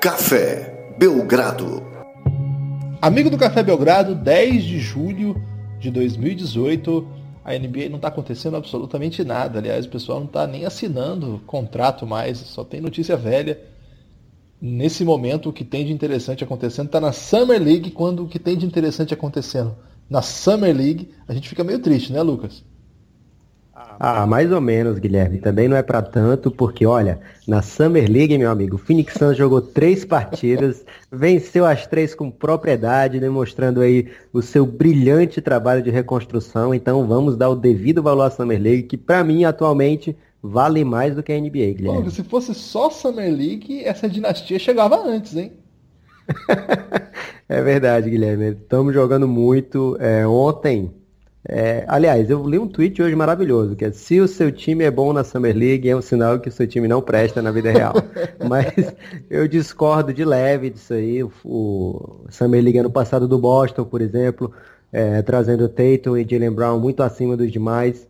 Café Belgrado. Amigo do Café Belgrado, 10 de julho de 2018. A NBA não está acontecendo absolutamente nada. Aliás, o pessoal não está nem assinando contrato mais, só tem notícia velha. Nesse momento, o que tem de interessante acontecendo está na Summer League, quando o que tem de interessante acontecendo na Summer League, a gente fica meio triste, né, Lucas? Ah, mais ou menos, Guilherme. Também não é para tanto, porque olha, na Summer League, meu amigo, o Phoenix Suns jogou três partidas, venceu as três com propriedade, demonstrando aí o seu brilhante trabalho de reconstrução. Então vamos dar o devido valor à Summer League, que para mim atualmente vale mais do que a NBA, Guilherme. Pô, se fosse só Summer League, essa dinastia chegava antes, hein? é verdade, Guilherme. Estamos jogando muito. É, ontem é, aliás, eu li um tweet hoje maravilhoso, que é se o seu time é bom na Summer League, é um sinal que o seu time não presta na vida real. Mas eu discordo de leve disso aí. O, o Summer League ano passado do Boston, por exemplo, é, trazendo Tatum e Jalen Brown muito acima dos demais,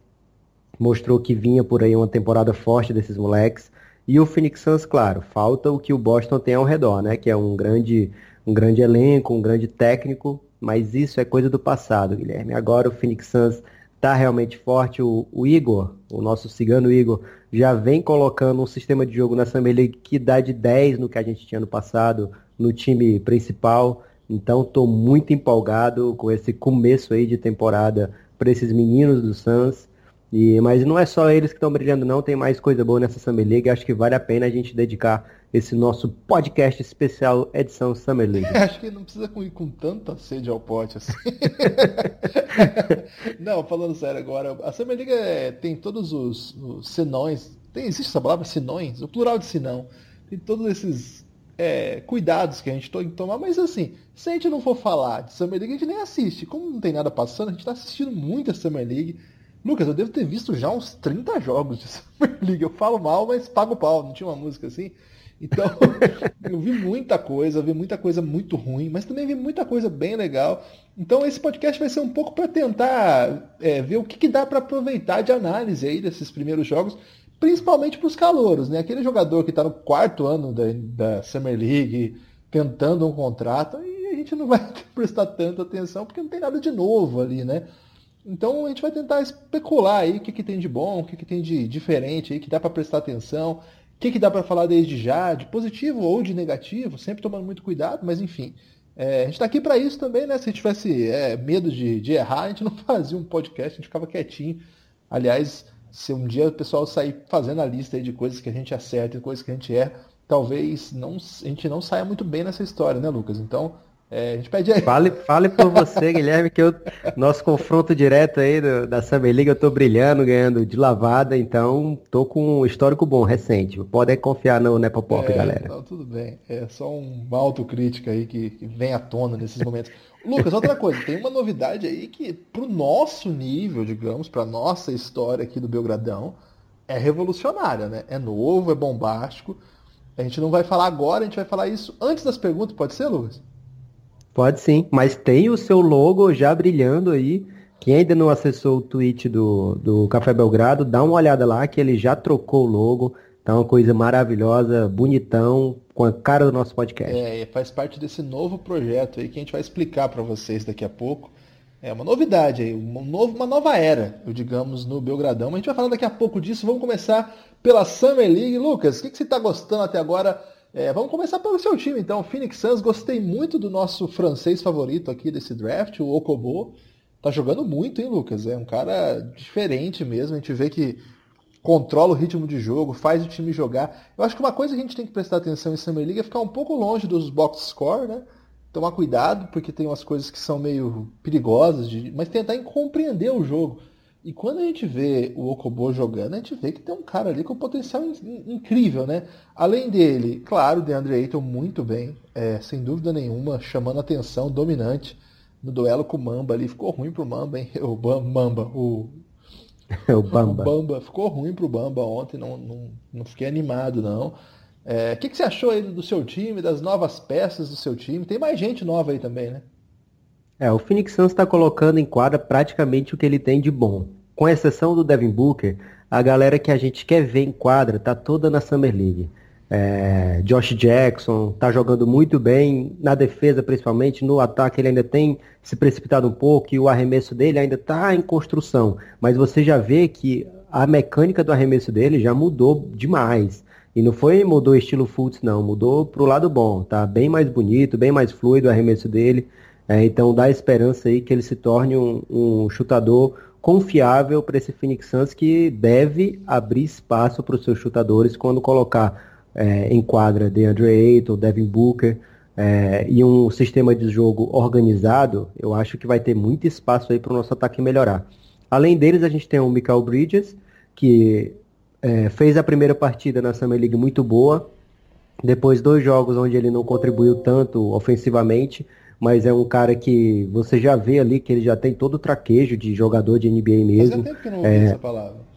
mostrou que vinha por aí uma temporada forte desses moleques. E o Phoenix Suns, claro, falta o que o Boston tem ao redor, né? Que é um grande, um grande elenco, um grande técnico, mas isso é coisa do passado, Guilherme. Agora o Phoenix Suns está realmente forte. O, o, Igor, o nosso cigano Igor, já vem colocando um sistema de jogo na Summer League que dá de 10 no que a gente tinha no passado, no time principal. Então estou muito empolgado com esse começo aí de temporada para esses meninos do Suns. E, mas não é só eles que estão brilhando, não. Tem mais coisa boa nessa Summer League. Acho que vale a pena a gente dedicar esse nosso podcast especial edição Summer League. É, acho que não precisa ir com tanta sede ao pote assim. não, falando sério agora, a Summer League é, tem todos os, os sinões. Tem, existe essa palavra sinões? O plural de sinão. Tem todos esses é, cuidados que a gente tem que tomar, mas assim, se a gente não for falar de Summer League, a gente nem assiste. Como não tem nada passando, a gente está assistindo muito a Summer League. Lucas, eu devo ter visto já uns 30 jogos de Summer League. Eu falo mal, mas pago pau. Não tinha uma música assim? Então, eu vi muita coisa, vi muita coisa muito ruim, mas também vi muita coisa bem legal. Então, esse podcast vai ser um pouco para tentar é, ver o que, que dá para aproveitar de análise aí desses primeiros jogos, principalmente para os calouros, né? Aquele jogador que está no quarto ano da, da Summer League, tentando um contrato, e a gente não vai prestar tanta atenção porque não tem nada de novo ali, né? Então a gente vai tentar especular aí o que, que tem de bom, o que, que tem de diferente aí, que dá para prestar atenção. O que, que dá para falar desde já, de positivo ou de negativo, sempre tomando muito cuidado, mas enfim. É, a gente está aqui para isso também, né? Se a gente tivesse é, medo de, de, errar, a gente não fazia um podcast, a gente ficava quietinho. Aliás, se um dia o pessoal sair fazendo a lista de coisas que a gente acerta e coisas que a gente erra, talvez não, a gente não saia muito bem nessa história, né, Lucas? Então, é, a gente pede aí. Fale, fale por você, Guilherme, que eu, nosso confronto direto aí do, da Summer League, eu tô brilhando, ganhando de lavada, então tô com um histórico bom, recente. Podem confiar no Nepopop, é, galera. Não, tudo bem. É só uma autocrítica aí que, que vem à tona nesses momentos. Lucas, outra coisa, tem uma novidade aí que, pro nosso nível, digamos, pra nossa história aqui do Belgradão, é revolucionária, né? É novo, é bombástico. A gente não vai falar agora, a gente vai falar isso antes das perguntas, pode ser, Lucas? Pode sim, mas tem o seu logo já brilhando aí. Quem ainda não acessou o tweet do, do Café Belgrado, dá uma olhada lá que ele já trocou o logo. Tá uma coisa maravilhosa, bonitão, com a cara do nosso podcast. É, faz parte desse novo projeto aí que a gente vai explicar para vocês daqui a pouco. É uma novidade aí, um novo, uma nova era, digamos, no Belgradão. Mas a gente vai falar daqui a pouco disso. Vamos começar pela Summer League. Lucas, o que, que você está gostando até agora é, vamos começar pelo seu time, então. Phoenix Suns, gostei muito do nosso francês favorito aqui desse draft, o Okobo. Tá jogando muito, hein, Lucas? É um cara diferente mesmo. A gente vê que controla o ritmo de jogo, faz o time jogar. Eu acho que uma coisa que a gente tem que prestar atenção em Summer League é ficar um pouco longe dos box score, né? Tomar cuidado, porque tem umas coisas que são meio perigosas, de... mas tentar compreender o jogo. E quando a gente vê o Okobo jogando, a gente vê que tem um cara ali com potencial in incrível, né? Além dele, claro, o DeAndre Ayton muito bem, é, sem dúvida nenhuma, chamando atenção, dominante no duelo com o Mamba ali. Ficou ruim pro Mamba, hein? O Mamba, o... o Bamba. O Bamba. Ficou ruim pro Bamba ontem, não, não, não fiquei animado, não. É, o é, que, que você achou aí do seu time, das novas peças do seu time? Tem mais gente nova aí também, né? É, o Phoenix Suns está colocando em quadra praticamente o que ele tem de bom. Com exceção do Devin Booker, a galera que a gente quer ver em quadra tá toda na Summer League. É, Josh Jackson está jogando muito bem, na defesa principalmente, no ataque ele ainda tem se precipitado um pouco e o arremesso dele ainda está em construção. Mas você já vê que a mecânica do arremesso dele já mudou demais. E não foi mudou estilo Fultz, não, mudou para o lado bom. Tá bem mais bonito, bem mais fluido o arremesso dele. É, então dá esperança aí que ele se torne um, um chutador confiável para esse Phoenix Suns que deve abrir espaço para os seus chutadores quando colocar é, em quadra DeAndre Ayton, Devin Booker é, e um sistema de jogo organizado, eu acho que vai ter muito espaço aí para o nosso ataque melhorar. Além deles, a gente tem o Michael Bridges, que é, fez a primeira partida na Summer League muito boa, depois dois jogos onde ele não contribuiu tanto ofensivamente, mas é um cara que você já vê ali que ele já tem todo o traquejo de jogador de NBA mesmo. Fazia tempo que não ouvi é... essa palavra.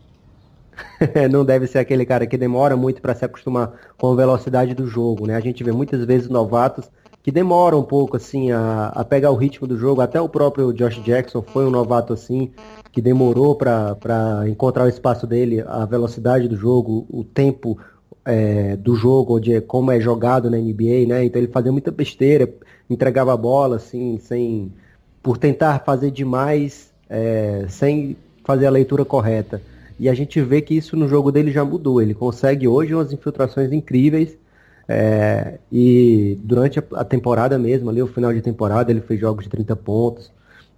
não deve ser aquele cara que demora muito para se acostumar com a velocidade do jogo, né? A gente vê muitas vezes novatos que demoram um pouco assim a, a pegar o ritmo do jogo. Até o próprio Josh Jackson foi um novato assim que demorou para encontrar o espaço dele, a velocidade do jogo, o tempo é, do jogo, de como é jogado na NBA, né? Então ele fazia muita besteira, entregava a bola assim, sem por tentar fazer demais, é, sem fazer a leitura correta. E a gente vê que isso no jogo dele já mudou. Ele consegue hoje umas infiltrações incríveis. É, e durante a, temporada mesmo, ali o final de temporada, ele fez jogos de 30 pontos.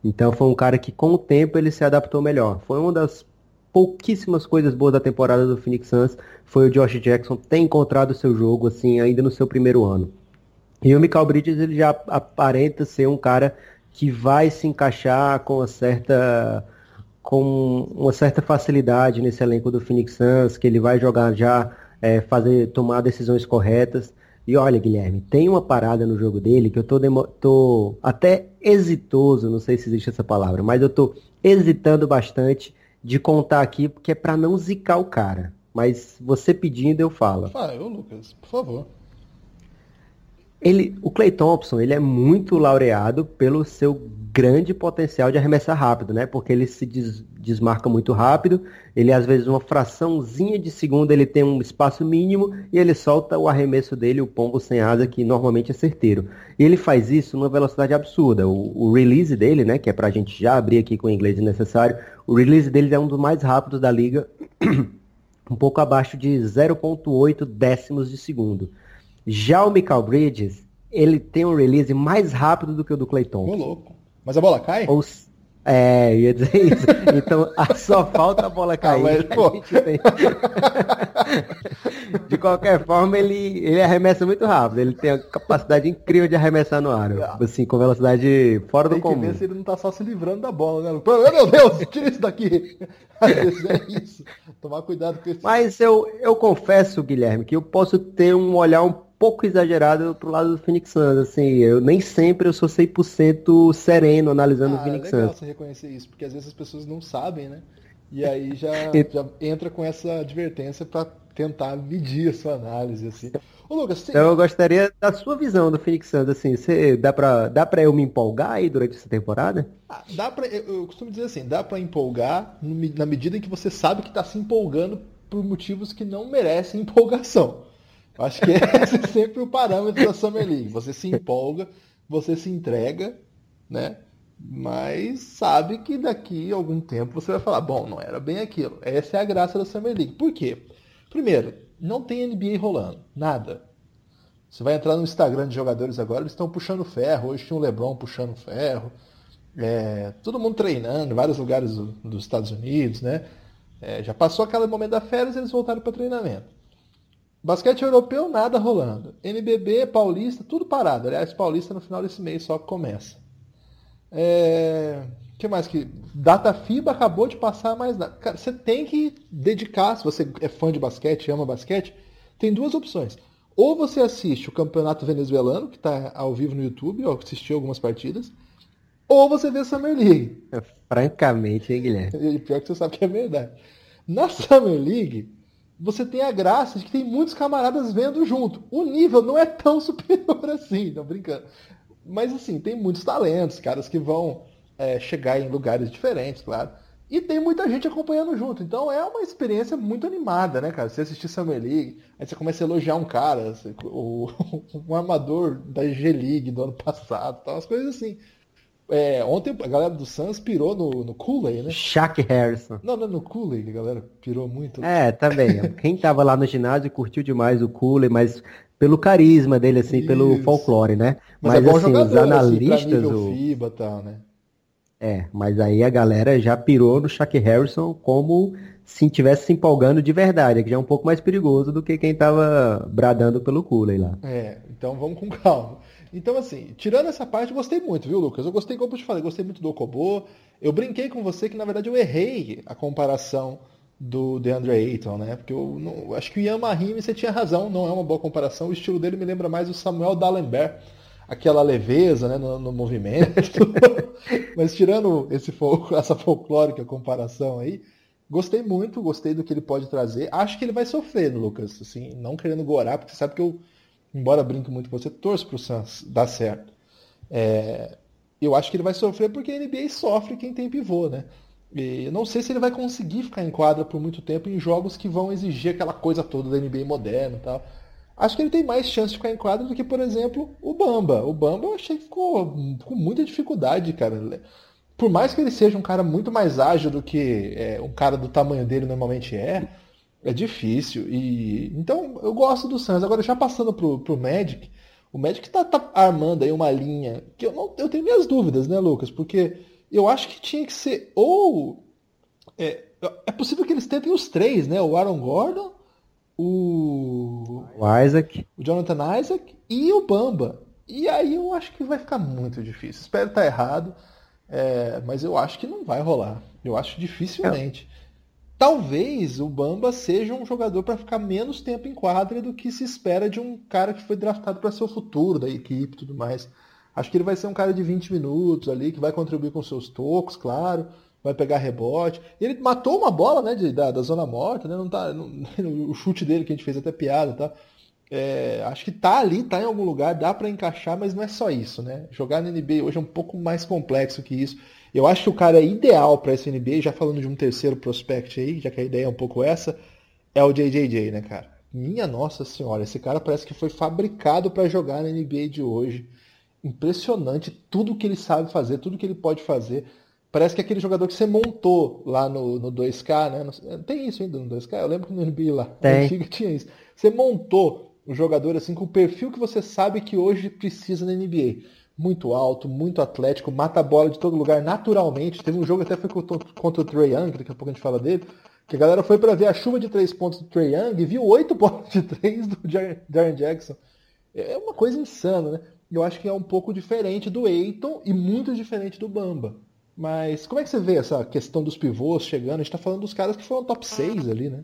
Então foi um cara que com o tempo ele se adaptou melhor. Foi uma das pouquíssimas coisas boas da temporada do Phoenix Suns foi o Josh Jackson ter encontrado o seu jogo assim ainda no seu primeiro ano. E o Michael Bridges ele já aparenta ser um cara que vai se encaixar com uma certa com uma certa facilidade nesse elenco do Phoenix Suns, que ele vai jogar já, é, fazer, tomar decisões corretas. E olha, Guilherme, tem uma parada no jogo dele que eu tô, tô até hesitoso, não sei se existe essa palavra, mas eu tô hesitando bastante de contar aqui, porque é para não zicar o cara. Mas você pedindo, eu falo. Ah, eu, Lucas, por favor. Ele, o Clay Thompson, ele é muito laureado pelo seu grande potencial de arremessar rápido, né? Porque ele se des, desmarca muito rápido, ele às vezes uma fraçãozinha de segundo ele tem um espaço mínimo e ele solta o arremesso dele, o pombo sem asa, que normalmente é certeiro. E ele faz isso numa velocidade absurda. O, o release dele, né, que é pra gente já abrir aqui com o inglês necessário, o release dele é um dos mais rápidos da liga, um pouco abaixo de 0.8 décimos de segundo. Já o Michael Bridges, ele tem um release mais rápido do que o do Clay Thompson. Ô, louco. Mas a bola cai? Ou, é, ia dizer isso. Então, só falta a bola cair. Ah, mas, de qualquer forma, ele, ele arremessa muito rápido. Ele tem a capacidade incrível de arremessar no ar. Ah. Assim, com velocidade fora tem do comum. Tem que ver se ele não tá só se livrando da bola, né? Meu Deus, tira isso daqui. é isso. Tomar cuidado com isso. Mas eu, eu confesso, Guilherme, que eu posso ter um olhar um pouco exagerado pro lado do Phoenix Suns, assim, eu nem sempre eu sou 100% sereno analisando ah, o Phoenix é legal Suns. você reconhecer isso, porque às vezes as pessoas não sabem, né? E aí já, já entra com essa advertência para tentar medir a sua análise, assim. Ô, Lucas, você... Então eu gostaria da sua visão do Phoenix Suns, assim, você, dá para dá pra eu me empolgar aí durante essa temporada? Ah, dá pra, eu, eu, costumo dizer assim, dá para empolgar na medida em que você sabe que está se empolgando por motivos que não merecem empolgação. Acho que esse é sempre o parâmetro da Summer League. Você se empolga, você se entrega, né? Mas sabe que daqui a algum tempo você vai falar, bom, não era bem aquilo. Essa é a graça da Summer League. Por quê? Primeiro, não tem NBA rolando. Nada. Você vai entrar no Instagram de jogadores agora, eles estão puxando ferro. Hoje tinha o LeBron puxando ferro. É, todo mundo treinando em vários lugares do, dos Estados Unidos, né? É, já passou aquele momento da férias, eles voltaram para treinamento. Basquete europeu, nada rolando. NBB, Paulista, tudo parado. Aliás, Paulista no final desse mês só começa. É... que mais que. Data FIBA acabou de passar mais nada. Cara, você tem que dedicar, se você é fã de basquete, ama basquete, tem duas opções. Ou você assiste o campeonato venezuelano, que está ao vivo no YouTube, ou assistiu algumas partidas, ou você vê Summer League. Francamente, hein, Guilherme? E pior que você sabe que é verdade. Na Summer League, você tem a graça de que tem muitos camaradas vendo junto. O nível não é tão superior assim, não brincando. Mas assim, tem muitos talentos, caras que vão é, chegar em lugares diferentes, claro. E tem muita gente acompanhando junto. Então é uma experiência muito animada, né, cara? Você assistir Summer League, aí você começa a elogiar um cara, o, um armador da G-League do ano passado, tal, umas coisas assim. É, ontem a galera do Suns pirou no, no Kool-Aid, né? Shaq Harrison. Não, não, no Kool-Aid, a galera pirou muito. É, também. Quem tava lá no ginásio curtiu demais o Kool-Aid, mas pelo carisma dele, assim, Isso. pelo folclore, né? Mas, mas é assim, jogador, os analistas. Assim, o... FIBA tal, né? É, mas aí a galera já pirou no Shaq Harrison como se estivesse se empolgando de verdade, que já é um pouco mais perigoso do que quem tava bradando pelo Cooley lá. É, então vamos com calma. Então, assim, tirando essa parte, gostei muito, viu, Lucas? Eu gostei, como eu te falei, gostei muito do Okobo. Eu brinquei com você que, na verdade, eu errei a comparação do DeAndre Ayton, né? Porque eu não, acho que o Ian Mahimi, você tinha razão, não é uma boa comparação. O estilo dele me lembra mais o Samuel Dallenberg aquela leveza né, no, no movimento. Mas tirando esse essa folclórica comparação aí, gostei muito, gostei do que ele pode trazer. Acho que ele vai sofrer, Lucas, assim, não querendo gorar, porque você sabe que eu, embora brinque muito com você, torço pro Suns dar certo. É, eu acho que ele vai sofrer porque a NBA sofre quem tem pivô, né? E não sei se ele vai conseguir ficar em quadra por muito tempo em jogos que vão exigir aquela coisa toda da NBA moderna e tal acho que ele tem mais chance de ficar em quadra do que, por exemplo, o Bamba. O Bamba eu achei que ficou com muita dificuldade, cara. Por mais que ele seja um cara muito mais ágil do que é, um cara do tamanho dele normalmente é, é difícil. E então eu gosto do Suns. Agora já passando pro, pro Magic, o Magic tá, tá armando aí uma linha que eu não eu tenho minhas dúvidas, né, Lucas? Porque eu acho que tinha que ser ou é, é possível que eles tentem os três, né? O Aaron Gordon, o, o Isaac, o Jonathan Isaac e o Bamba. E aí eu acho que vai ficar muito difícil. Espero estar errado, é, mas eu acho que não vai rolar. Eu acho dificilmente. Talvez o Bamba seja um jogador para ficar menos tempo em quadra do que se espera de um cara que foi draftado para ser o futuro da equipe e tudo mais. Acho que ele vai ser um cara de 20 minutos ali, que vai contribuir com seus tocos, claro, vai pegar rebote. Ele matou uma bola, né, de, da, da zona morta, né? Não tá, não, o chute dele que a gente fez até piada, tá? É, acho que tá ali, tá em algum lugar, dá para encaixar, mas não é só isso, né? Jogar na NBA hoje é um pouco mais complexo que isso. Eu acho que o cara é ideal para essa NBA, já falando de um terceiro prospect aí, já que a ideia é um pouco essa, é o JJJ, né, cara? Minha nossa senhora, esse cara parece que foi fabricado para jogar na NBA de hoje. Impressionante tudo que ele sabe fazer, tudo que ele pode fazer. Parece que é aquele jogador que você montou lá no, no 2K, né? Tem isso ainda no 2K? Eu lembro que no NBA lá, Tem. antiga tinha isso. Você montou um jogador assim com o perfil que você sabe que hoje precisa na NBA. Muito alto, muito atlético, mata a bola de todo lugar naturalmente. Teve um jogo até foi contra o Trey Young, daqui a pouco a gente fala dele, que a galera foi para ver a chuva de três pontos do Trey Young e viu oito pontos de três do Darren Jackson. É uma coisa insana, né? Eu acho que é um pouco diferente do Eiton e muito diferente do Bamba. Mas como é que você vê essa questão dos pivôs chegando? A gente está falando dos caras que foram top 6 ali, né?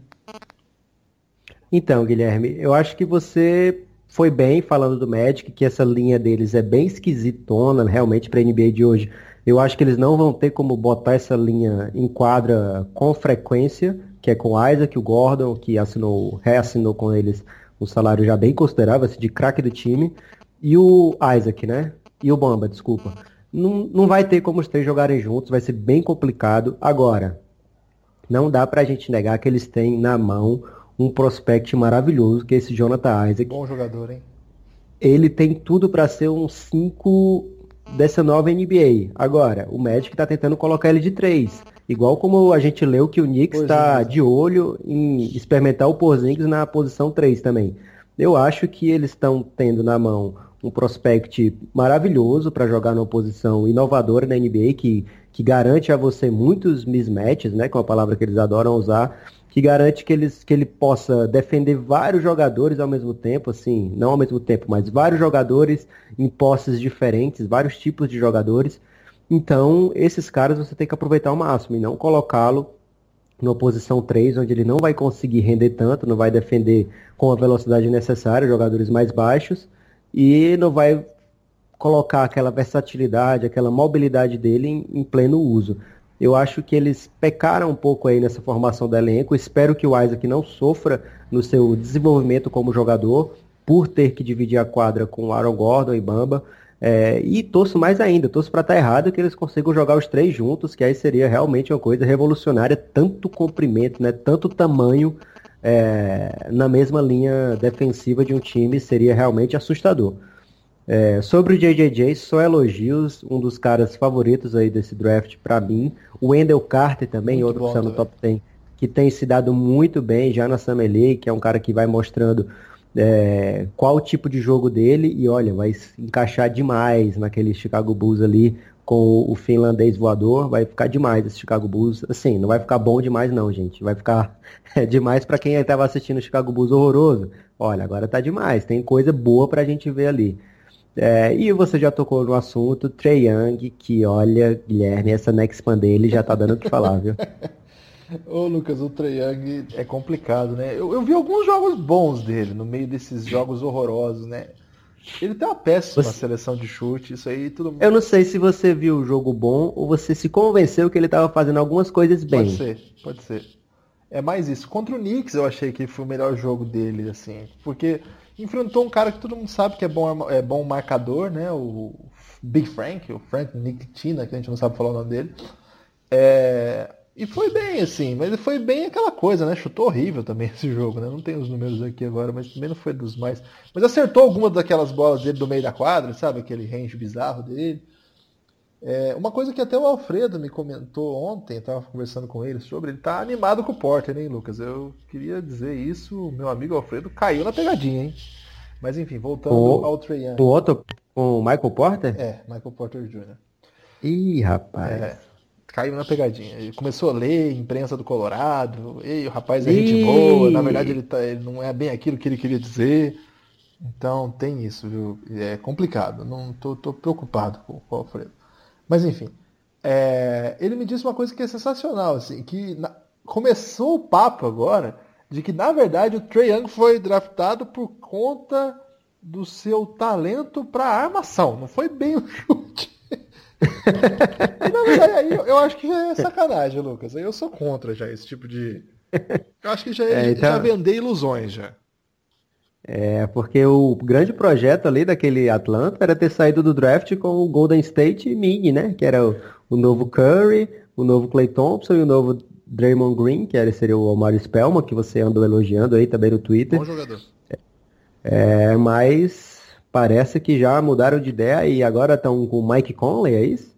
Então, Guilherme, eu acho que você foi bem falando do Magic, que essa linha deles é bem esquisitona, realmente, para a NBA de hoje. Eu acho que eles não vão ter como botar essa linha em quadra com frequência, que é com o Isaac, o Gordon, que assinou, reassinou com eles um salário já bem considerável, assim, de craque do time, e o Isaac, né? E o Bamba, desculpa não, não vai ter como os três jogarem juntos, vai ser bem complicado. Agora, não dá pra gente negar que eles têm na mão um prospect maravilhoso, que é esse Jonathan Isaac. Bom jogador, hein? Ele tem tudo para ser um 5 dessa nova NBA. Agora, o Magic tá tentando colocar ele de 3. Igual como a gente leu que o Knicks está de olho em experimentar o Porzingis na posição 3 também. Eu acho que eles estão tendo na mão um prospect maravilhoso para jogar numa posição inovadora na NBA, que, que garante a você muitos mismatches, né, que é uma palavra que eles adoram usar, que garante que, eles, que ele possa defender vários jogadores ao mesmo tempo, assim, não ao mesmo tempo, mas vários jogadores em posses diferentes, vários tipos de jogadores. Então, esses caras você tem que aproveitar ao máximo e não colocá-lo numa posição 3, onde ele não vai conseguir render tanto, não vai defender com a velocidade necessária, jogadores mais baixos, e não vai colocar aquela versatilidade, aquela mobilidade dele em, em, pleno uso. Eu acho que eles pecaram um pouco aí nessa formação do elenco. Espero que o Isaac não sofra no seu desenvolvimento como jogador por ter que dividir a quadra com Aaron Gordon e Bamba. É, e torço mais ainda, torço para estar tá errado que eles consigam jogar os três juntos, que aí seria realmente uma coisa revolucionária, tanto comprimento, né, tanto tamanho é, na mesma linha defensiva de um time seria realmente assustador. É, sobre o JJJ, só elogios, um dos caras favoritos aí desse draft para mim. O Wendell Carter também, muito outro bom, que está no top 10, que tem se dado muito bem já na Summer League, que é um cara que vai mostrando é, qual o tipo de jogo dele e olha, vai encaixar demais naquele Chicago Bulls ali com o finlandês voador, vai ficar demais esse Chicago Bulls. Assim, não vai ficar bom demais não, gente. Vai ficar é, demais para quem estava assistindo o Chicago Bulls horroroso. Olha, agora tá demais, tem coisa boa pra gente ver ali. É, e você já tocou no assunto, Trey Young, que olha, Guilherme, essa next pan dele já tá dando o que falar, viu? Ô Lucas, o Trey Young é complicado, né? Eu, eu, vi alguns jogos bons dele, no meio desses jogos horrorosos, né? Ele tem uma péssima você... seleção de chute, isso aí tudo Eu não sei se você viu o jogo bom ou você se convenceu que ele estava fazendo algumas coisas bem. Pode ser, pode ser. É mais isso. Contra o Knicks eu achei que foi o melhor jogo dele, assim. Porque enfrentou um cara que todo mundo sabe que é bom, é bom marcador, né? O Big Frank, o Frank Nikitina, que a gente não sabe falar o nome dele. É... E foi bem, assim, mas foi bem aquela coisa, né? Chutou horrível também esse jogo, né? Não tem os números aqui agora, mas também não foi dos mais. Mas acertou algumas daquelas bolas dele do meio da quadra, sabe? Aquele range bizarro dele. É, uma coisa que até o Alfredo me comentou ontem, estava conversando com ele sobre, ele tá animado com o Porter, hein, Lucas? Eu queria dizer isso, meu amigo Alfredo caiu na pegadinha, hein? Mas enfim, voltando o, ao Trey Young. O outro, o Michael Porter? É, Michael Porter Jr. Ih, rapaz. É, caiu na pegadinha. Ele começou a ler imprensa do Colorado, ei, o rapaz é Ih. gente boa, na verdade ele, tá, ele não é bem aquilo que ele queria dizer. Então tem isso, viu? É complicado. Não tô, tô preocupado com, com o Alfredo. Mas enfim, é, ele me disse uma coisa que é sensacional, assim, que na, começou o papo agora de que na verdade o Trey Young foi draftado por conta do seu talento para armação, não foi bem o chute. e, aí eu, eu acho que já é sacanagem, Lucas. Aí eu sou contra já esse tipo de. Eu acho que já, é, então... já vender ilusões já. É, porque o grande projeto ali daquele Atlanta era ter saído do draft com o Golden State Mini, né? Que era o, o novo Curry, o novo Clay Thompson e o novo Draymond Green, que era, seria o Omar Spellman, que você andou elogiando aí também no Twitter. Bom jogador. É, mas parece que já mudaram de ideia e agora estão com o Mike Conley, é isso?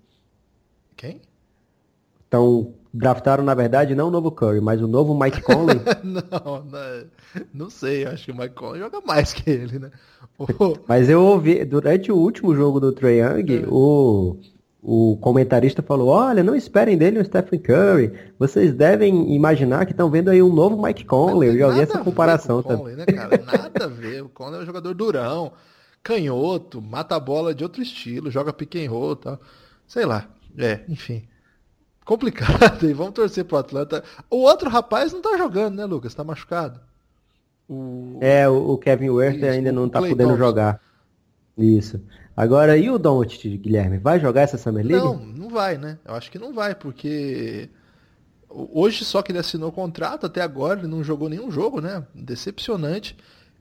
Quem? Estão draftaram, na verdade, não o novo Curry, mas o novo Mike Conley. não, não, não, sei, acho que o Mike Conley joga mais que ele, né? mas eu ouvi, durante o último jogo do Trae Young, é. o, o comentarista falou, olha, não esperem dele o Stephen Curry, vocês devem imaginar que estão vendo aí um novo Mike Conley, eu já ouvi essa comparação. Conley, né, cara? Nada a ver, o Conley é um jogador durão, canhoto, mata a bola de outro estilo, joga pick and roll, tal. sei lá, é, enfim complicado e vamos torcer pro Atlanta. O outro rapaz não tá jogando, né, Lucas? Tá machucado. O... É, o Kevin Werther ainda não tá Clay podendo Thompson. jogar. Isso. Agora, e o Doncic, Guilherme? Vai jogar essa Summer League? Não, não vai, né? Eu acho que não vai, porque hoje só que ele assinou o contrato, até agora ele não jogou nenhum jogo, né? Decepcionante.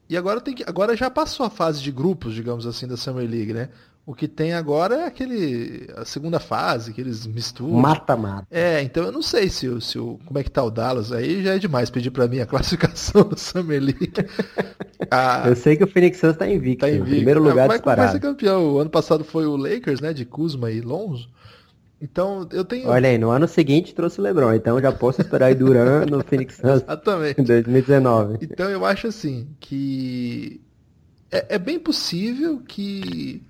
E agora tem que, agora já passou a fase de grupos, digamos assim, da Summer League, né? O que tem agora é aquele a segunda fase que eles misturam. Mata-mata. É, então eu não sei se se o como é que tá o Dallas aí já é demais pedir para mim a classificação do Summer League. ah, eu sei que o Phoenix Suns tá invicto, tá invicto. primeiro lugar não, disparado. Vai ser campeão. O ano passado foi o Lakers, né, de Kuzma e Lonzo. Então, eu tenho. Olha aí, no ano seguinte trouxe o LeBron, então já posso esperar aí Duran no Phoenix Suns Exatamente. em 2019. Então eu acho assim que é, é bem possível que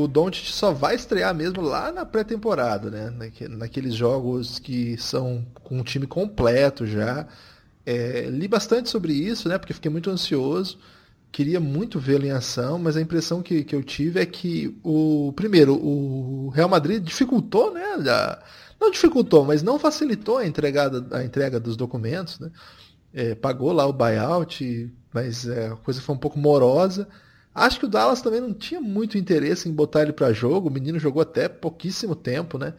o Doncic só vai estrear mesmo lá na pré-temporada, né? Naqueles jogos que são com o time completo já. É, li bastante sobre isso, né? Porque fiquei muito ansioso. Queria muito vê-lo em ação, mas a impressão que, que eu tive é que o primeiro o Real Madrid dificultou, né? A, não dificultou, mas não facilitou a, entregada, a entrega dos documentos, né? É, pagou lá o buyout, mas é, a coisa foi um pouco morosa. Acho que o Dallas também não tinha muito interesse em botar ele para jogo. O menino jogou até pouquíssimo tempo, né?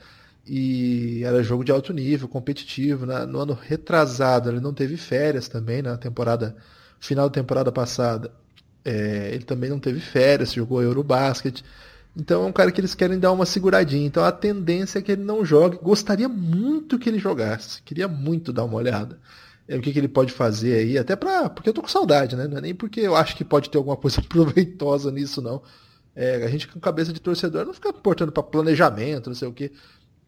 E era jogo de alto nível, competitivo. Né? No ano retrasado, ele não teve férias também, na temporada final da temporada passada. É, ele também não teve férias, jogou Eurobasket. Então é um cara que eles querem dar uma seguradinha. Então a tendência é que ele não jogue. Gostaria muito que ele jogasse. Queria muito dar uma olhada. É, o que, que ele pode fazer aí, até pra. Porque eu tô com saudade, né? Não é nem porque eu acho que pode ter alguma coisa proveitosa nisso, não. É, a gente com cabeça de torcedor não fica importando para planejamento, não sei o quê.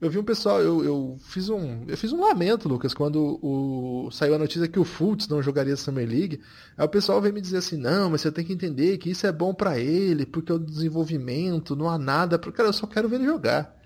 Eu vi um pessoal, eu, eu, fiz um. Eu fiz um lamento, Lucas, quando o, saiu a notícia que o Fultz não jogaria Summer League. Aí o pessoal veio me dizer assim, não, mas você tem que entender que isso é bom para ele, porque o desenvolvimento, não há nada. Cara, eu só quero ver ele jogar.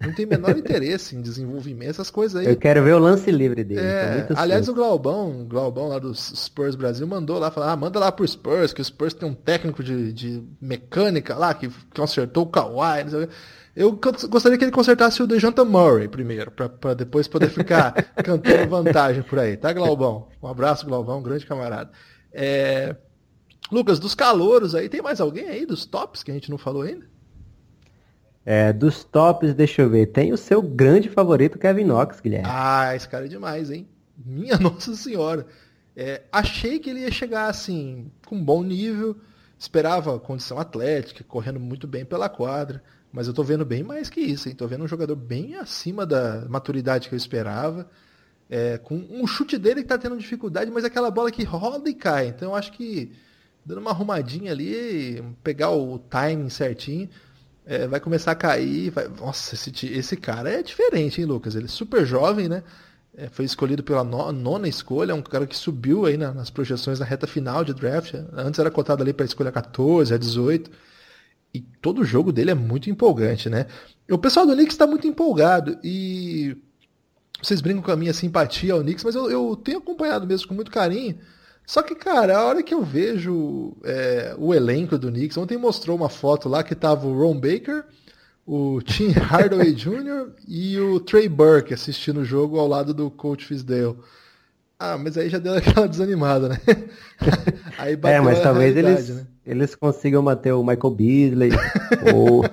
Não tem menor interesse em desenvolvimento, essas coisas aí. Eu quero ver o lance livre dele. É, aliás, o Glaubão, o Glaubão lá do Spurs Brasil mandou lá falar, ah, manda lá pro Spurs, que o Spurs tem um técnico de, de mecânica lá que consertou o Kawhi, não sei o que. Eu gostaria que ele consertasse o Dejanta Murray primeiro, para depois poder ficar cantando vantagem por aí, tá, Glaubão? Um abraço, Glaubão, um grande camarada. É... Lucas, dos calouros aí, tem mais alguém aí dos tops que a gente não falou ainda? É, dos tops, deixa eu ver, tem o seu grande favorito, Kevin Knox, Guilherme. Ah, esse cara é demais, hein? Minha Nossa Senhora. É, achei que ele ia chegar assim, com um bom nível, esperava condição atlética, correndo muito bem pela quadra. Mas eu tô vendo bem mais que isso, hein? Tô vendo um jogador bem acima da maturidade que eu esperava. É, com um chute dele que tá tendo dificuldade, mas é aquela bola que roda e cai. Então eu acho que dando uma arrumadinha ali, pegar o timing certinho, é, vai começar a cair. Vai... Nossa, esse, esse cara é diferente, hein, Lucas? Ele é super jovem, né? É, foi escolhido pela nona escolha, é um cara que subiu aí na, nas projeções na reta final de draft. Antes era cotado ali para escolha 14, a 18. E todo o jogo dele é muito empolgante, né? O pessoal do Knicks está muito empolgado e vocês brincam com a minha simpatia ao Knicks, mas eu, eu tenho acompanhado mesmo com muito carinho. Só que, cara, a hora que eu vejo é, o elenco do Knicks, ontem mostrou uma foto lá que tava o Ron Baker, o Tim Hardaway Jr. e o Trey Burke assistindo o jogo ao lado do coach Fisdale. Ah, mas aí já deu aquela desanimada, né? aí é, mas talvez eles, né? eles consigam manter o Michael Beasley ou...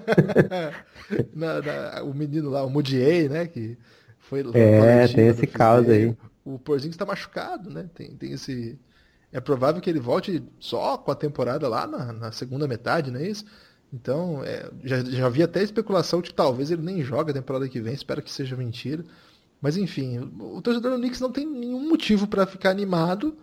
na, na, o menino lá, o Mudiay, né? Que foi É, tem esse caso aí. O Porzinho está machucado, né? Tem, tem esse... É provável que ele volte só com a temporada lá na, na segunda metade, não é isso? Então, é, já, já havia até especulação de que talvez ele nem joga a temporada que vem, espero que seja mentira. Mas enfim, o torcedor do Knicks não tem nenhum motivo para ficar animado,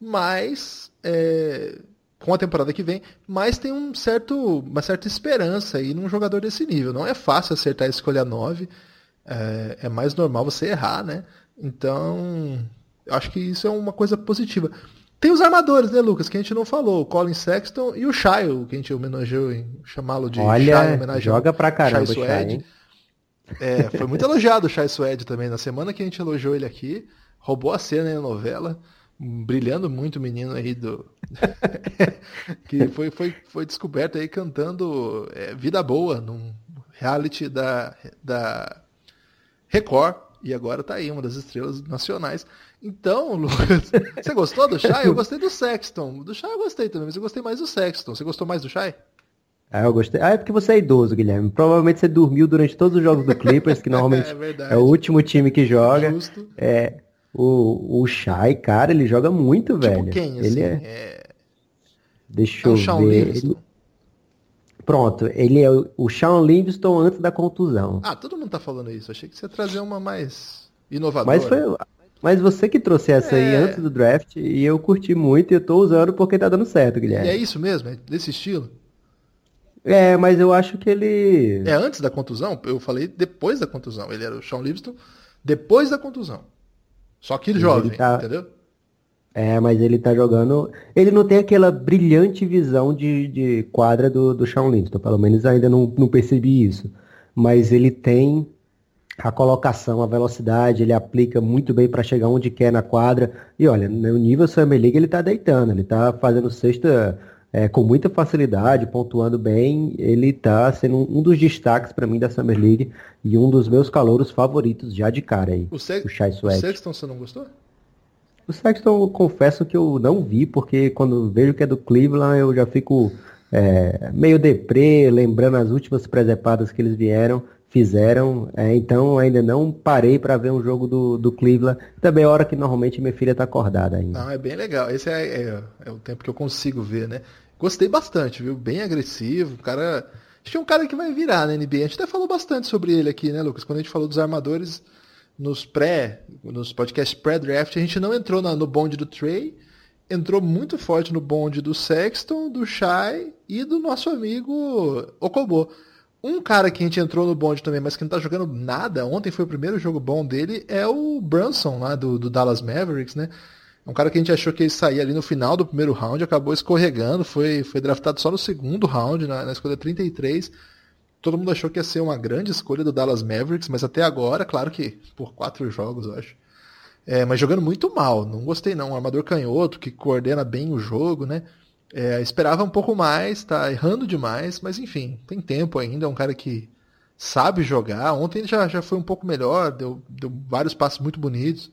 mas é, com a temporada que vem, mas tem um certo, uma certa esperança aí num jogador desse nível. Não é fácil acertar a escolha 9, é, é mais normal você errar, né? Então, eu acho que isso é uma coisa positiva. Tem os armadores, né, Lucas, que a gente não falou, o Colin Sexton e o Shai, que a gente homenageou em chamá-lo de Olha, Shai, joga pra caramba Shai Suede. É, foi muito elogiado o Chai Suede também. Na semana que a gente elogiou ele aqui, roubou a cena na novela, brilhando muito o menino aí do. que foi, foi, foi descoberto aí cantando é, Vida Boa num reality da, da Record. E agora tá aí, uma das estrelas nacionais. Então, Lucas, você gostou do Chai? Eu gostei do Sexton. Do Chai eu gostei também, mas eu gostei mais do Sexton. Você gostou mais do Chai? Ah, eu gostei. Ah, é porque você é idoso, Guilherme. Provavelmente você dormiu durante todos os jogos do Clippers, que normalmente é, é, o último time que joga. Justo. É, o, o Shai, cara, ele joga muito, tipo velho. Quem, assim, ele é... é... Deixa é eu ver. Ele... Pronto, ele é o, o Sean Livingston antes da contusão. Ah, todo mundo tá falando isso. Achei que você ia trazer uma mais inovadora. Mas foi, mas você que trouxe essa é... aí antes do draft e eu curti muito e eu tô usando porque tá dando certo, Guilherme. E é isso mesmo? É desse estilo? É, mas eu acho que ele. É antes da contusão? Eu falei depois da contusão. Ele era o Sean Livingston depois da contusão. Só que jovem, tá... entendeu? É, mas ele tá jogando. Ele não tem aquela brilhante visão de, de quadra do, do Sean Livingston. Pelo menos ainda não, não percebi isso. Mas ele tem a colocação, a velocidade, ele aplica muito bem para chegar onde quer na quadra. E olha, no nível Summer League ele tá deitando, ele tá fazendo sexta é, com muita facilidade, pontuando bem. Ele está sendo um, dos destaques para mim da Summer League e um dos meus calouros favoritos já de cara aí. O, Se o, Shai o Sexton você não gostou? O Sexton eu confesso que eu não vi, porque quando vejo que é do Cleveland eu já fico é, meio deprê, lembrando as últimas presepadas que eles vieram, fizeram. É, então ainda não parei para ver um jogo do, do Cleveland. Também é hora que normalmente minha filha está acordada ainda. Não, é bem legal. Esse é, é, é, o tempo que eu consigo ver, né? Gostei bastante, viu? Bem agressivo. O cara Acho que é um cara que vai virar na NBA. A gente até falou bastante sobre ele aqui, né, Lucas? Quando a gente falou dos armadores nos pré, nos podcasts pré-draft, a gente não entrou no bonde do Trey, entrou muito forte no bonde do Sexton, do Shai e do nosso amigo Okobo. Um cara que a gente entrou no bonde também, mas que não tá jogando nada, ontem foi o primeiro jogo bom dele, é o Brunson, lá do, do Dallas Mavericks, né? É um cara que a gente achou que ele saía ali no final do primeiro round, acabou escorregando, foi, foi draftado só no segundo round, na, na escolha 33. Todo mundo achou que ia ser uma grande escolha do Dallas Mavericks, mas até agora, claro que por quatro jogos, eu acho. É, mas jogando muito mal, não gostei não. Um armador canhoto que coordena bem o jogo, né? É, esperava um pouco mais, tá errando demais, mas enfim, tem tempo ainda. É um cara que sabe jogar. Ontem já, já foi um pouco melhor, deu, deu vários passos muito bonitos.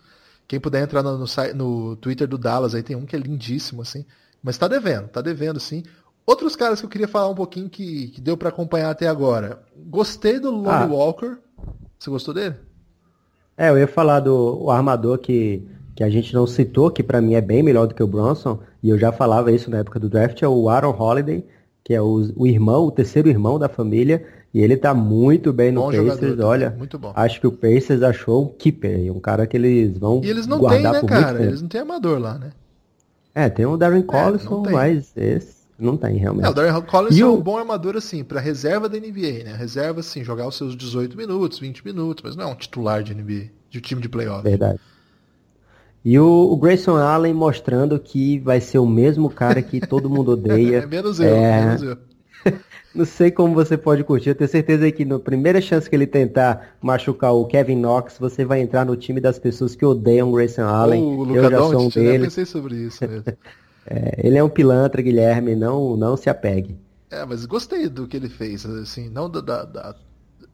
Quem puder entrar no, no, no, Twitter do Dallas, aí tem um que é lindíssimo, assim. Mas tá devendo, tá devendo, sim. Outros caras que eu queria falar um pouquinho que, que deu para acompanhar até agora. Gostei do Lonnie ah. Walker. Você gostou dele? É, eu ia falar do o armador que, que a gente não citou, que para mim é bem melhor do que o Bronson, e eu já falava isso na época do draft, é o Aaron Holiday, que é o, o irmão, o terceiro irmão da família, e ele tá muito bem no bom Pacers, olha. Muito bom. Acho que o Pacers achou um keeper, um cara que eles vão E eles não têm, né, cara? Eles não têm amador lá, né? É, tem o Darren é, Collison, é, mas esse não tem realmente. É, o Darren Collison e é um bom armador assim, para reserva da NBA, né? Reserva assim, jogar os seus 18 minutos, 20 minutos, mas não é um titular de NBA, de time de playoff. Verdade. E o, o, Grayson Allen mostrando que vai ser o mesmo cara que todo mundo odeia. é menos eu, é... menos eu. Não sei como você pode curtir. Eu tenho certeza que na primeira chance que ele tentar machucar o Kevin Knox, você vai entrar no time das pessoas que odeiam o Grayson Allen. O Luca eu já sou um deles. Eu pensei sobre isso mesmo. é, ele é um pilantra, Guilherme. Não, não se apegue. É, mas gostei do que ele fez, assim, não da, da, da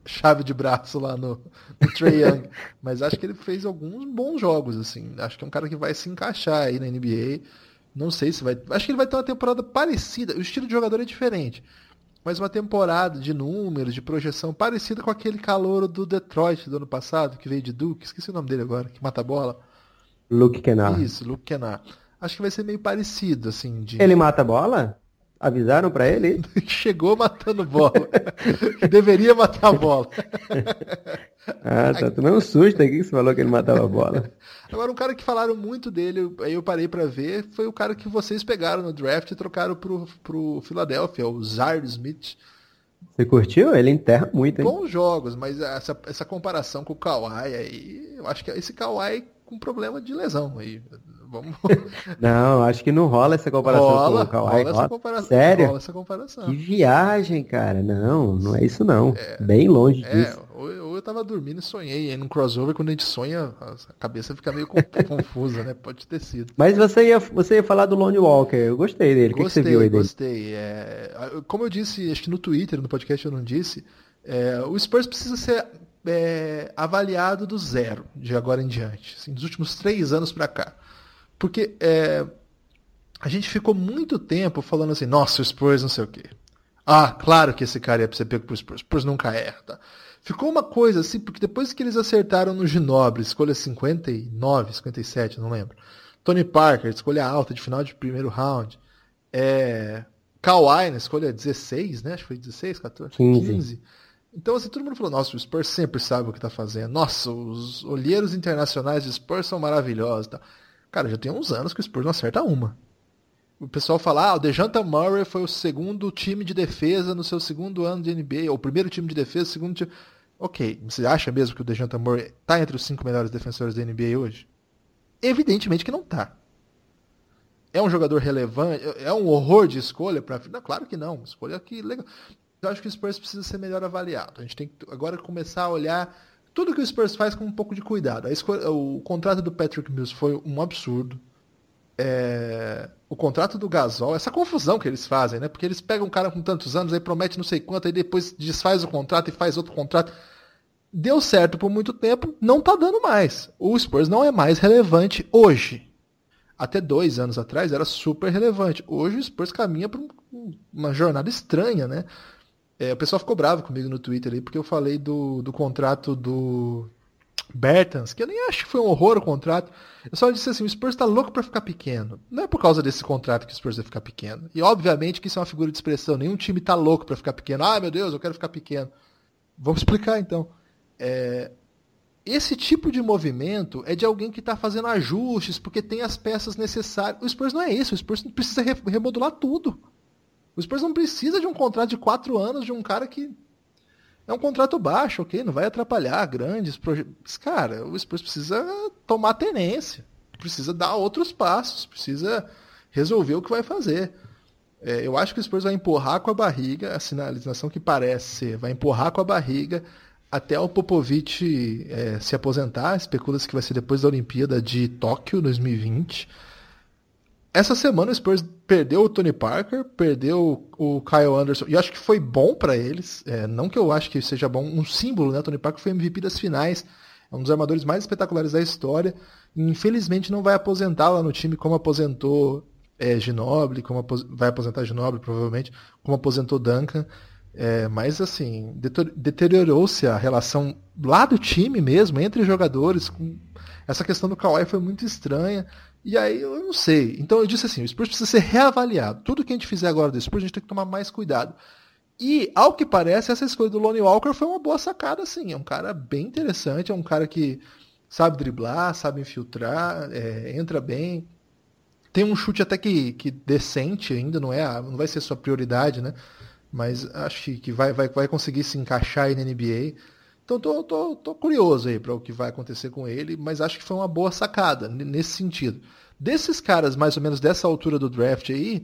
chave de braço lá no, no Trae Young, mas acho que ele fez alguns bons jogos, assim. Acho que é um cara que vai se encaixar aí na NBA. Não sei se vai. Acho que ele vai ter uma temporada parecida. O estilo de jogador é diferente mas uma temporada de números, de projeção parecida com aquele calor do Detroit do ano passado, que veio de Duke, esqueci o nome dele agora, que mata a bola. Luke Kennard. Isso, Luke Kennard. Acho que vai ser meio parecido, assim. De... Ele mata a bola? Avisaram para ele? Chegou matando bola. deveria matar a bola. ah, tá tomando um susto aqui que você falou que ele matava a bola. Agora, um cara que falaram muito dele, aí eu parei para ver, foi o cara que vocês pegaram no draft e trocaram pro, pro Philadelphia, o Zard Smith. Você curtiu? Ele enterra muito, hein? Bons jogos, mas essa, essa comparação com o Kawhi aí, eu acho que esse Kawhi com problema de lesão aí. Vamos... Não, acho que não rola essa comparação rola, com o Kawhi. Rola essa comparação. Sério? Rola essa comparação. Que viagem, cara. Não, não é isso não. É, Bem longe é, disso. Ou, ou eu tava dormindo e sonhei. Aí num crossover, quando a gente sonha, a cabeça fica meio confusa, né? Pode ter sido. Mas você ia, você ia falar do Lone Walker. Eu gostei dele. O que, que, você viu aí dele? Gostei. É, como eu disse, acho que no Twitter, no podcast eu não disse, é, o Spurs precisa ser é, avaliado do zero de agora em diante, assim, dos últimos três anos para cá. Porque é, a gente ficou muito tempo falando assim, nossa, o Spurs não sei o quê. Ah, claro que esse cara ia ser pego pro Spurs. O Spurs nunca erra. Tá? Ficou uma coisa assim, porque depois que eles acertaram no Ginobre, escolha 59, 57, não lembro. Tony Parker, escolha alta de final de primeiro round. É, Kawhi na escolha 16, né? Acho que foi 16, 14, 15. 15. Então, assim, todo mundo falou, nossa, o Spurs sempre sabe o que está fazendo. Nossa, os olheiros internacionais de Spurs são maravilhosos. Tá? Cara, já tem uns anos que o Spurs não acerta uma. O pessoal fala, ah, o Dejanta Murray foi o segundo time de defesa no seu segundo ano de NBA, ou o primeiro time de defesa, segundo time... Ok, você acha mesmo que o Dejanta Murray está entre os cinco melhores defensores da NBA hoje? Evidentemente que não está. É um jogador relevante? É um horror de escolha para? Claro que não. Escolha que legal. Eu acho que o Spurs precisa ser melhor avaliado. A gente tem que agora começar a olhar tudo que o Spurs faz com um pouco de cuidado. O contrato do Patrick Mills foi um absurdo. É, o contrato do Gasol, essa confusão que eles fazem, né? Porque eles pegam um cara com tantos anos, aí promete não sei quanto, aí depois desfaz o contrato e faz outro contrato. Deu certo por muito tempo, não tá dando mais. O Spurs não é mais relevante hoje. Até dois anos atrás era super relevante. Hoje o Spurs caminha para uma jornada estranha, né? É, o pessoal ficou bravo comigo no Twitter aí, porque eu falei do, do contrato do Bertans, que eu nem acho que foi um horror o contrato. Eu só disse assim, o Spurs está louco para ficar pequeno. Não é por causa desse contrato que o Spurs vai ficar pequeno. E obviamente que isso é uma figura de expressão. Nenhum time está louco para ficar pequeno. Ah, meu Deus, eu quero ficar pequeno. Vamos explicar então. É... Esse tipo de movimento é de alguém que está fazendo ajustes porque tem as peças necessárias. O Spurs não é isso. O Spurs precisa remodular tudo. O Spurs não precisa de um contrato de quatro anos de um cara que é um contrato baixo, ok? Não vai atrapalhar grandes projetos. Cara, o Spurs precisa tomar tenência, precisa dar outros passos, precisa resolver o que vai fazer. É, eu acho que o Spurs vai empurrar com a barriga, a sinalização que parece ser, vai empurrar com a barriga até o Popovich é, se aposentar. Especula-se que vai ser depois da Olimpíada de Tóquio 2020. Essa semana o Spurs perdeu o Tony Parker, perdeu o Kyle Anderson, e acho que foi bom para eles. É, não que eu acho que seja bom, um símbolo, né? O Tony Parker foi MVP das finais, é um dos armadores mais espetaculares da história. Infelizmente não vai aposentar lá no time como aposentou é, Ginoble, como apos... vai aposentar Ginoble provavelmente, como aposentou Duncan. É, mas assim, deteriorou-se a relação lá do time mesmo, entre jogadores. Com... Essa questão do Kawhi foi muito estranha. E aí eu não sei. Então eu disse assim, o Spurs precisa ser reavaliado. Tudo que a gente fizer agora do Spurs, a gente tem que tomar mais cuidado. E, ao que parece, essa escolha do Lonnie Walker foi uma boa sacada, sim. É um cara bem interessante, é um cara que sabe driblar, sabe infiltrar, é, entra bem. Tem um chute até que, que decente ainda, não é não vai ser sua prioridade, né? Mas acho que vai, vai, vai conseguir se encaixar aí na NBA. Então tô, tô, tô curioso aí para o que vai acontecer com ele, mas acho que foi uma boa sacada nesse sentido. Desses caras, mais ou menos dessa altura do draft aí,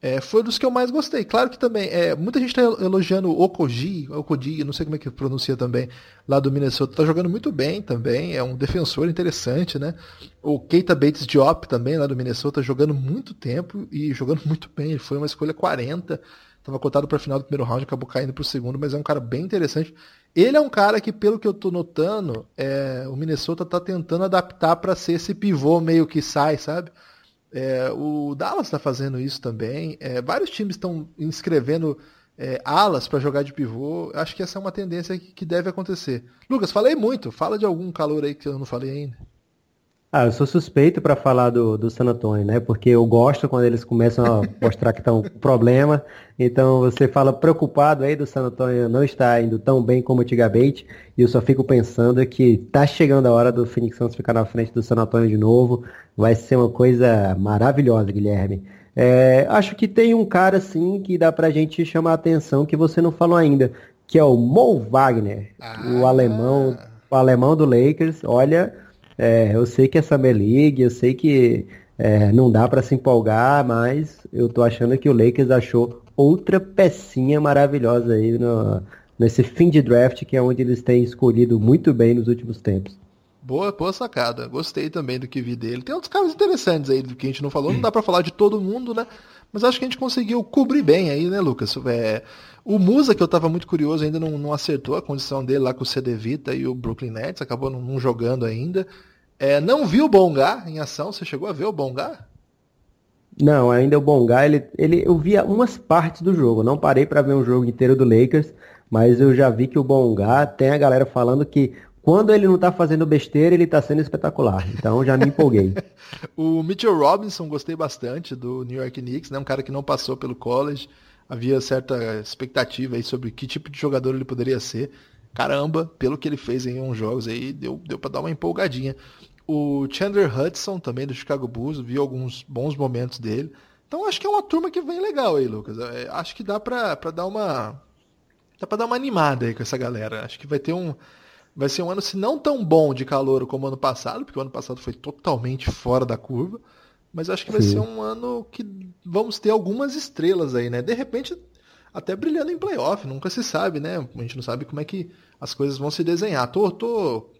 é, foi dos que eu mais gostei. Claro que também, é, muita gente está elogiando o Okoji, Okoji, não sei como é que pronuncia também, lá do Minnesota, está jogando muito bem também, é um defensor interessante, né? O Keita Bates Diop também, lá do Minnesota, jogando muito tempo e jogando muito bem, ele foi uma escolha 40, estava cotado para final do primeiro round, acabou caindo para o segundo, mas é um cara bem interessante. Ele é um cara que, pelo que eu tô notando, é, o Minnesota tá tentando adaptar para ser esse pivô meio que sai, sabe? É, o Dallas está fazendo isso também. É, vários times estão inscrevendo é, alas para jogar de pivô. Acho que essa é uma tendência que, que deve acontecer. Lucas, falei muito. Fala de algum calor aí que eu não falei ainda. Ah, eu sou suspeito para falar do, do San Antonio, né? Porque eu gosto quando eles começam a mostrar que estão com problema. Então você fala preocupado aí do San Antonio não estar indo tão bem como antigamente. E eu só fico pensando que tá chegando a hora do Phoenix Suns ficar na frente do San Antonio de novo. Vai ser uma coisa maravilhosa, Guilherme. É, acho que tem um cara assim que dá pra gente chamar a atenção que você não falou ainda, que é o Mo Wagner, ah. o alemão, o alemão do Lakers. Olha, é, eu sei que é Summer League, eu sei que é, não dá para se empolgar, mas eu tô achando que o Lakers achou outra pecinha maravilhosa aí no, nesse fim de draft, que é onde eles têm escolhido muito bem nos últimos tempos. Boa, boa sacada. Gostei também do que vi dele. Tem outros caras interessantes aí do que a gente não falou. Não dá para falar de todo mundo, né? Mas acho que a gente conseguiu cobrir bem aí, né, Lucas? É, o Musa, que eu tava muito curioso, ainda não, não, acertou a condição dele lá com o CD Vita e o Brooklyn Nets, acabou não, não jogando ainda. É, não viu o Bongá em ação? Você chegou a ver o Bongá? Não, ainda o Bongá, ele, ele, eu via umas partes do jogo. Não parei para ver um jogo inteiro do Lakers, mas eu já vi que o Bongá tem a galera falando que quando ele não tá fazendo besteira, ele tá sendo espetacular. Então já me empolguei. o Mitchell Robinson, gostei bastante do New York Knicks, né? Um cara que não passou pelo college. Havia certa expectativa aí sobre que tipo de jogador ele poderia ser. Caramba, pelo que ele fez em uns jogos aí, deu, deu para dar uma empolgadinha. O Chandler Hudson, também do Chicago Bulls, vi alguns bons momentos dele. Então acho que é uma turma que vem legal aí, Lucas. É, acho que dá pra dar uma. Dá pra dar uma animada aí com essa galera. Acho que vai ter um Vai ser um ano, se não tão bom de calor como o ano passado, porque o ano passado foi totalmente fora da curva. Mas acho que vai Sim. ser um ano que vamos ter algumas estrelas aí, né? De repente, até brilhando em playoff, nunca se sabe, né? A gente não sabe como é que as coisas vão se desenhar. Tô, tô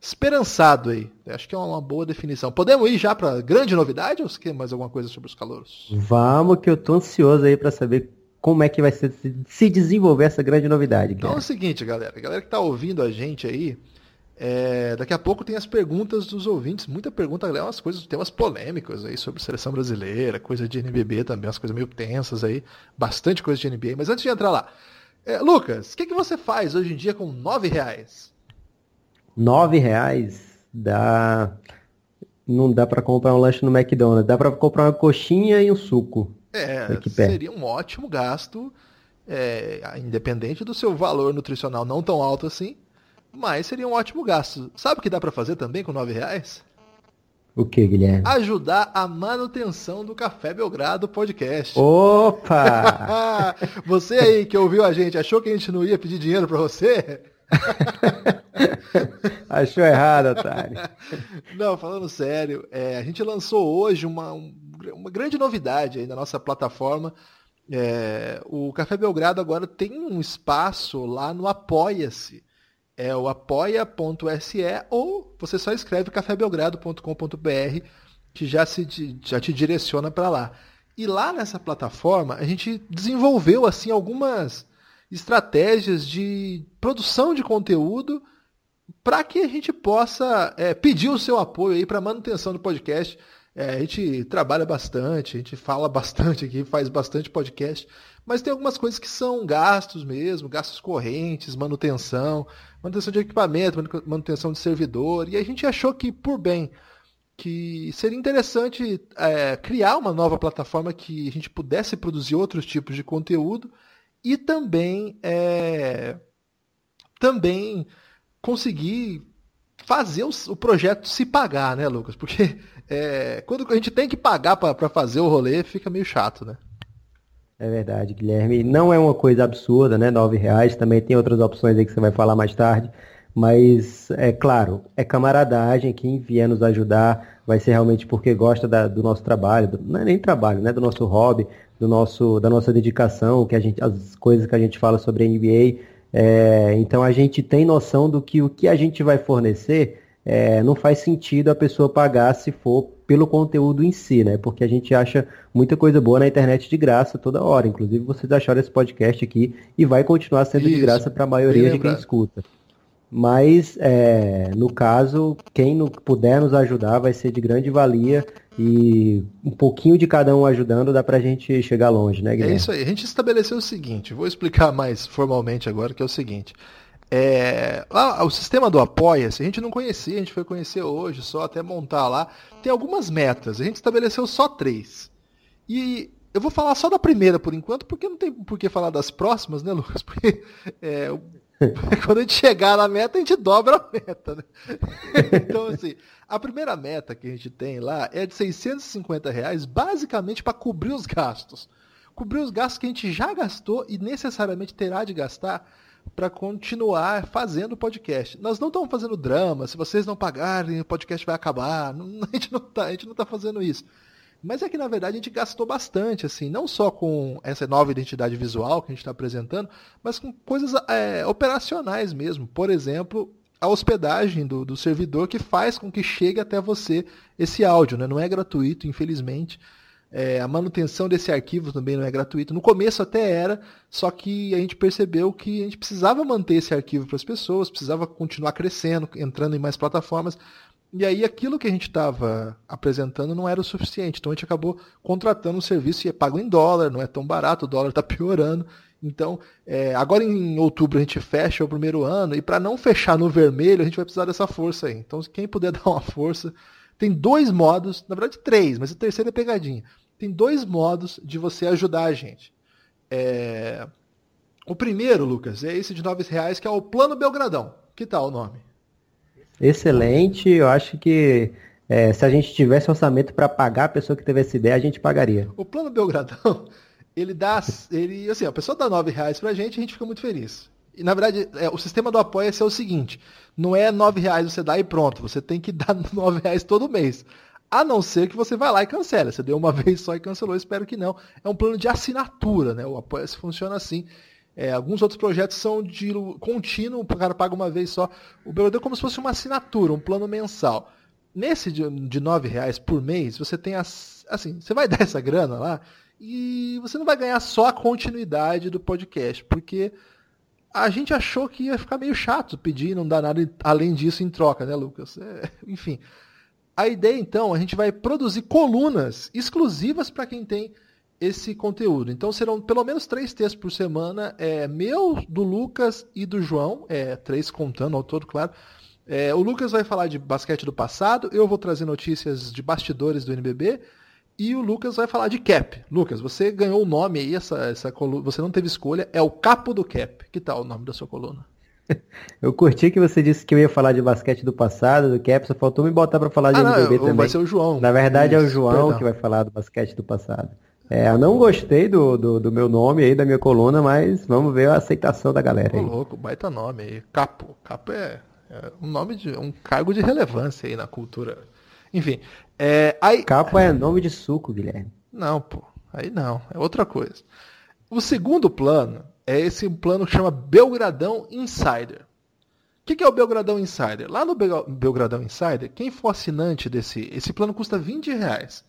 esperançado aí. Acho que é uma boa definição. Podemos ir já para grande novidade ou você quer mais alguma coisa sobre os calouros? Vamos, que eu tô ansioso aí para saber como é que vai ser, se desenvolver essa grande novidade. Então é o seguinte, galera. A galera que está ouvindo a gente aí, é, daqui a pouco tem as perguntas dos ouvintes. Muita pergunta, umas coisas, temas polêmicos aí sobre seleção brasileira, coisa de NBB também, umas coisas meio tensas aí. Bastante coisa de NBA. Mas antes de entrar lá, é, Lucas, o que, que você faz hoje em dia com nove reais? nove reais dá. Não dá para comprar um lanche no McDonald's, dá para comprar uma coxinha e um suco. É, seria um ótimo gasto, é, independente do seu valor nutricional não tão alto assim, mas seria um ótimo gasto. Sabe o que dá para fazer também com nove reais? O que, Guilherme? Ajudar a manutenção do Café Belgrado Podcast. Opa! você aí que ouviu a gente, achou que a gente não ia pedir dinheiro para você? Achou errado, otário. Não, falando sério, é, a gente lançou hoje uma, uma grande novidade aí na nossa plataforma. É, o Café Belgrado agora tem um espaço lá no Apoia-se é o apoia.se ou você só escreve cafébelgrado.com.br que já, se, já te direciona para lá. E lá nessa plataforma a gente desenvolveu assim algumas estratégias de produção de conteúdo para que a gente possa é, pedir o seu apoio aí para manutenção do podcast. É, a gente trabalha bastante, a gente fala bastante aqui, faz bastante podcast, mas tem algumas coisas que são gastos mesmo, gastos correntes, manutenção, manutenção de equipamento, manutenção de servidor, e a gente achou que, por bem, que seria interessante é, criar uma nova plataforma que a gente pudesse produzir outros tipos de conteúdo e também é, também conseguir fazer o, projeto se pagar, né, Lucas? Porque é, quando a gente tem que pagar para fazer o rolê, fica meio chato, né? É verdade, Guilherme. Não é uma coisa absurda, né? Nove reais. Também tem outras opções aí que você vai falar mais tarde. Mas, é claro, é camaradagem. Quem vier nos ajudar vai ser realmente porque gosta da, do nosso trabalho. Do, não é nem trabalho, né? Do nosso hobby, do nosso, da nossa dedicação, que a gente, as coisas que a gente fala sobre a NBA. É, então a gente tem noção do que o que a gente vai fornecer é, não faz sentido a pessoa pagar se for pelo conteúdo em si, né? Porque a gente acha muita coisa boa na internet de graça toda hora. Inclusive, vocês acharam esse podcast aqui e vai continuar sendo Isso, de graça para a maioria de quem escuta. Mas, é, no caso, quem puder nos ajudar vai ser de grande valia e um pouquinho de cada um ajudando dá para a gente chegar longe, né, Guilherme? É isso aí. A gente estabeleceu o seguinte, vou explicar mais formalmente agora, que é o seguinte. É, lá, o sistema do Apoia-se, a gente não conhecia, a gente foi conhecer hoje, só até montar lá. Tem algumas metas, a gente estabeleceu só três. E eu vou falar só da primeira por enquanto, porque não tem por que falar das próximas, né, Lucas? Porque é, quando a gente chegar na meta, a gente dobra a meta, né? Então, assim, a primeira meta que a gente tem lá é de 650 reais, basicamente para cobrir os gastos. Cobrir os gastos que a gente já gastou e necessariamente terá de gastar para continuar fazendo o podcast. Nós não estamos fazendo drama, se vocês não pagarem, o podcast vai acabar. A gente não está tá fazendo isso. Mas é que, na verdade, a gente gastou bastante, assim, não só com essa nova identidade visual que a gente está apresentando, mas com coisas é, operacionais mesmo. Por exemplo, a hospedagem do, do servidor que faz com que chegue até você esse áudio. Né? Não é gratuito, infelizmente. É, a manutenção desse arquivo também não é gratuita. No começo até era, só que a gente percebeu que a gente precisava manter esse arquivo para as pessoas, precisava continuar crescendo, entrando em mais plataformas. E aí aquilo que a gente estava apresentando não era o suficiente. Então a gente acabou contratando um serviço e é pago em dólar, não é tão barato, o dólar está piorando. Então, é, agora em outubro a gente fecha o primeiro ano, e para não fechar no vermelho, a gente vai precisar dessa força aí. Então, quem puder dar uma força, tem dois modos, na verdade três, mas o terceiro é pegadinha. Tem dois modos de você ajudar a gente. É... O primeiro, Lucas, é esse de nove reais, que é o Plano Belgradão. Que tal o nome? Excelente, eu acho que é, se a gente tivesse orçamento para pagar a pessoa que teve essa ideia, a gente pagaria. O Plano Belgradão, ele dá, ele, assim, a pessoa dá nove reais para a gente, a gente fica muito feliz. E, na verdade, é, o sistema do Apoia-se é o seguinte: não é nove reais você dá e pronto. Você tem que dar nove reais todo mês. A não ser que você vá lá e cancele. Você deu uma vez só e cancelou, espero que não. É um plano de assinatura, né? O Apoia-se funciona assim. É, alguns outros projetos são de contínuo, o cara paga uma vez só. O BLD é como se fosse uma assinatura, um plano mensal. Nesse de, de nove reais por mês, você tem as, assim, você vai dar essa grana lá e você não vai ganhar só a continuidade do podcast, porque a gente achou que ia ficar meio chato pedir e não dar nada além disso em troca, né, Lucas? É, enfim. A ideia, então, a gente vai produzir colunas exclusivas para quem tem esse conteúdo. Então serão pelo menos três textos por semana, é, meu, do Lucas e do João, é, três contando ao todo, claro. É, o Lucas vai falar de basquete do passado, eu vou trazer notícias de bastidores do NBB e o Lucas vai falar de cap. Lucas, você ganhou o nome aí, essa, essa coluna, você não teve escolha, é o Capo do Cap. Que tal o nome da sua coluna? Eu curti que você disse que eu ia falar de basquete do passado, do cap, só faltou me botar para falar de ah, NBB não, também. Vai ser o João. Na verdade Isso, é o João perdão. que vai falar do basquete do passado. É, eu não gostei do, do, do, meu nome aí, da minha coluna, mas vamos ver a aceitação da galera aí. Ô, louco, baita nome aí. Capo. Capo é, é um nome de. um cargo de relevância aí na cultura. Enfim. É, aí... Capo é nome de suco, Guilherme. Não, pô. Aí não. É outra coisa. O segundo plano é esse plano que chama Belgradão Insider. O que, que é o Belgradão Insider? Lá no Belgradão Insider, quem for assinante desse. Esse plano custa 20 reais.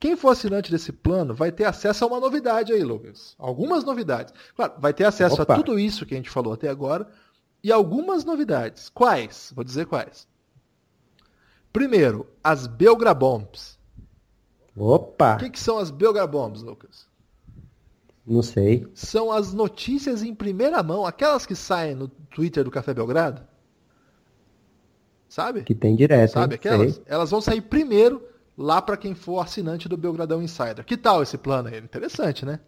Quem for assinante desse plano vai ter acesso a uma novidade aí, Lucas. Algumas novidades. Claro, vai ter acesso Opa. a tudo isso que a gente falou até agora e algumas novidades. Quais? Vou dizer quais. Primeiro, as Belgrabombs. Opa! O que, que são as Belgrabombs, Lucas? Não sei. São as notícias em primeira mão, aquelas que saem no Twitter do Café Belgrado. Sabe? Que tem direto. Sabe aquelas? Sei. Elas vão sair primeiro lá para quem for assinante do Belgradão Insider. Que tal esse plano aí? Interessante, né?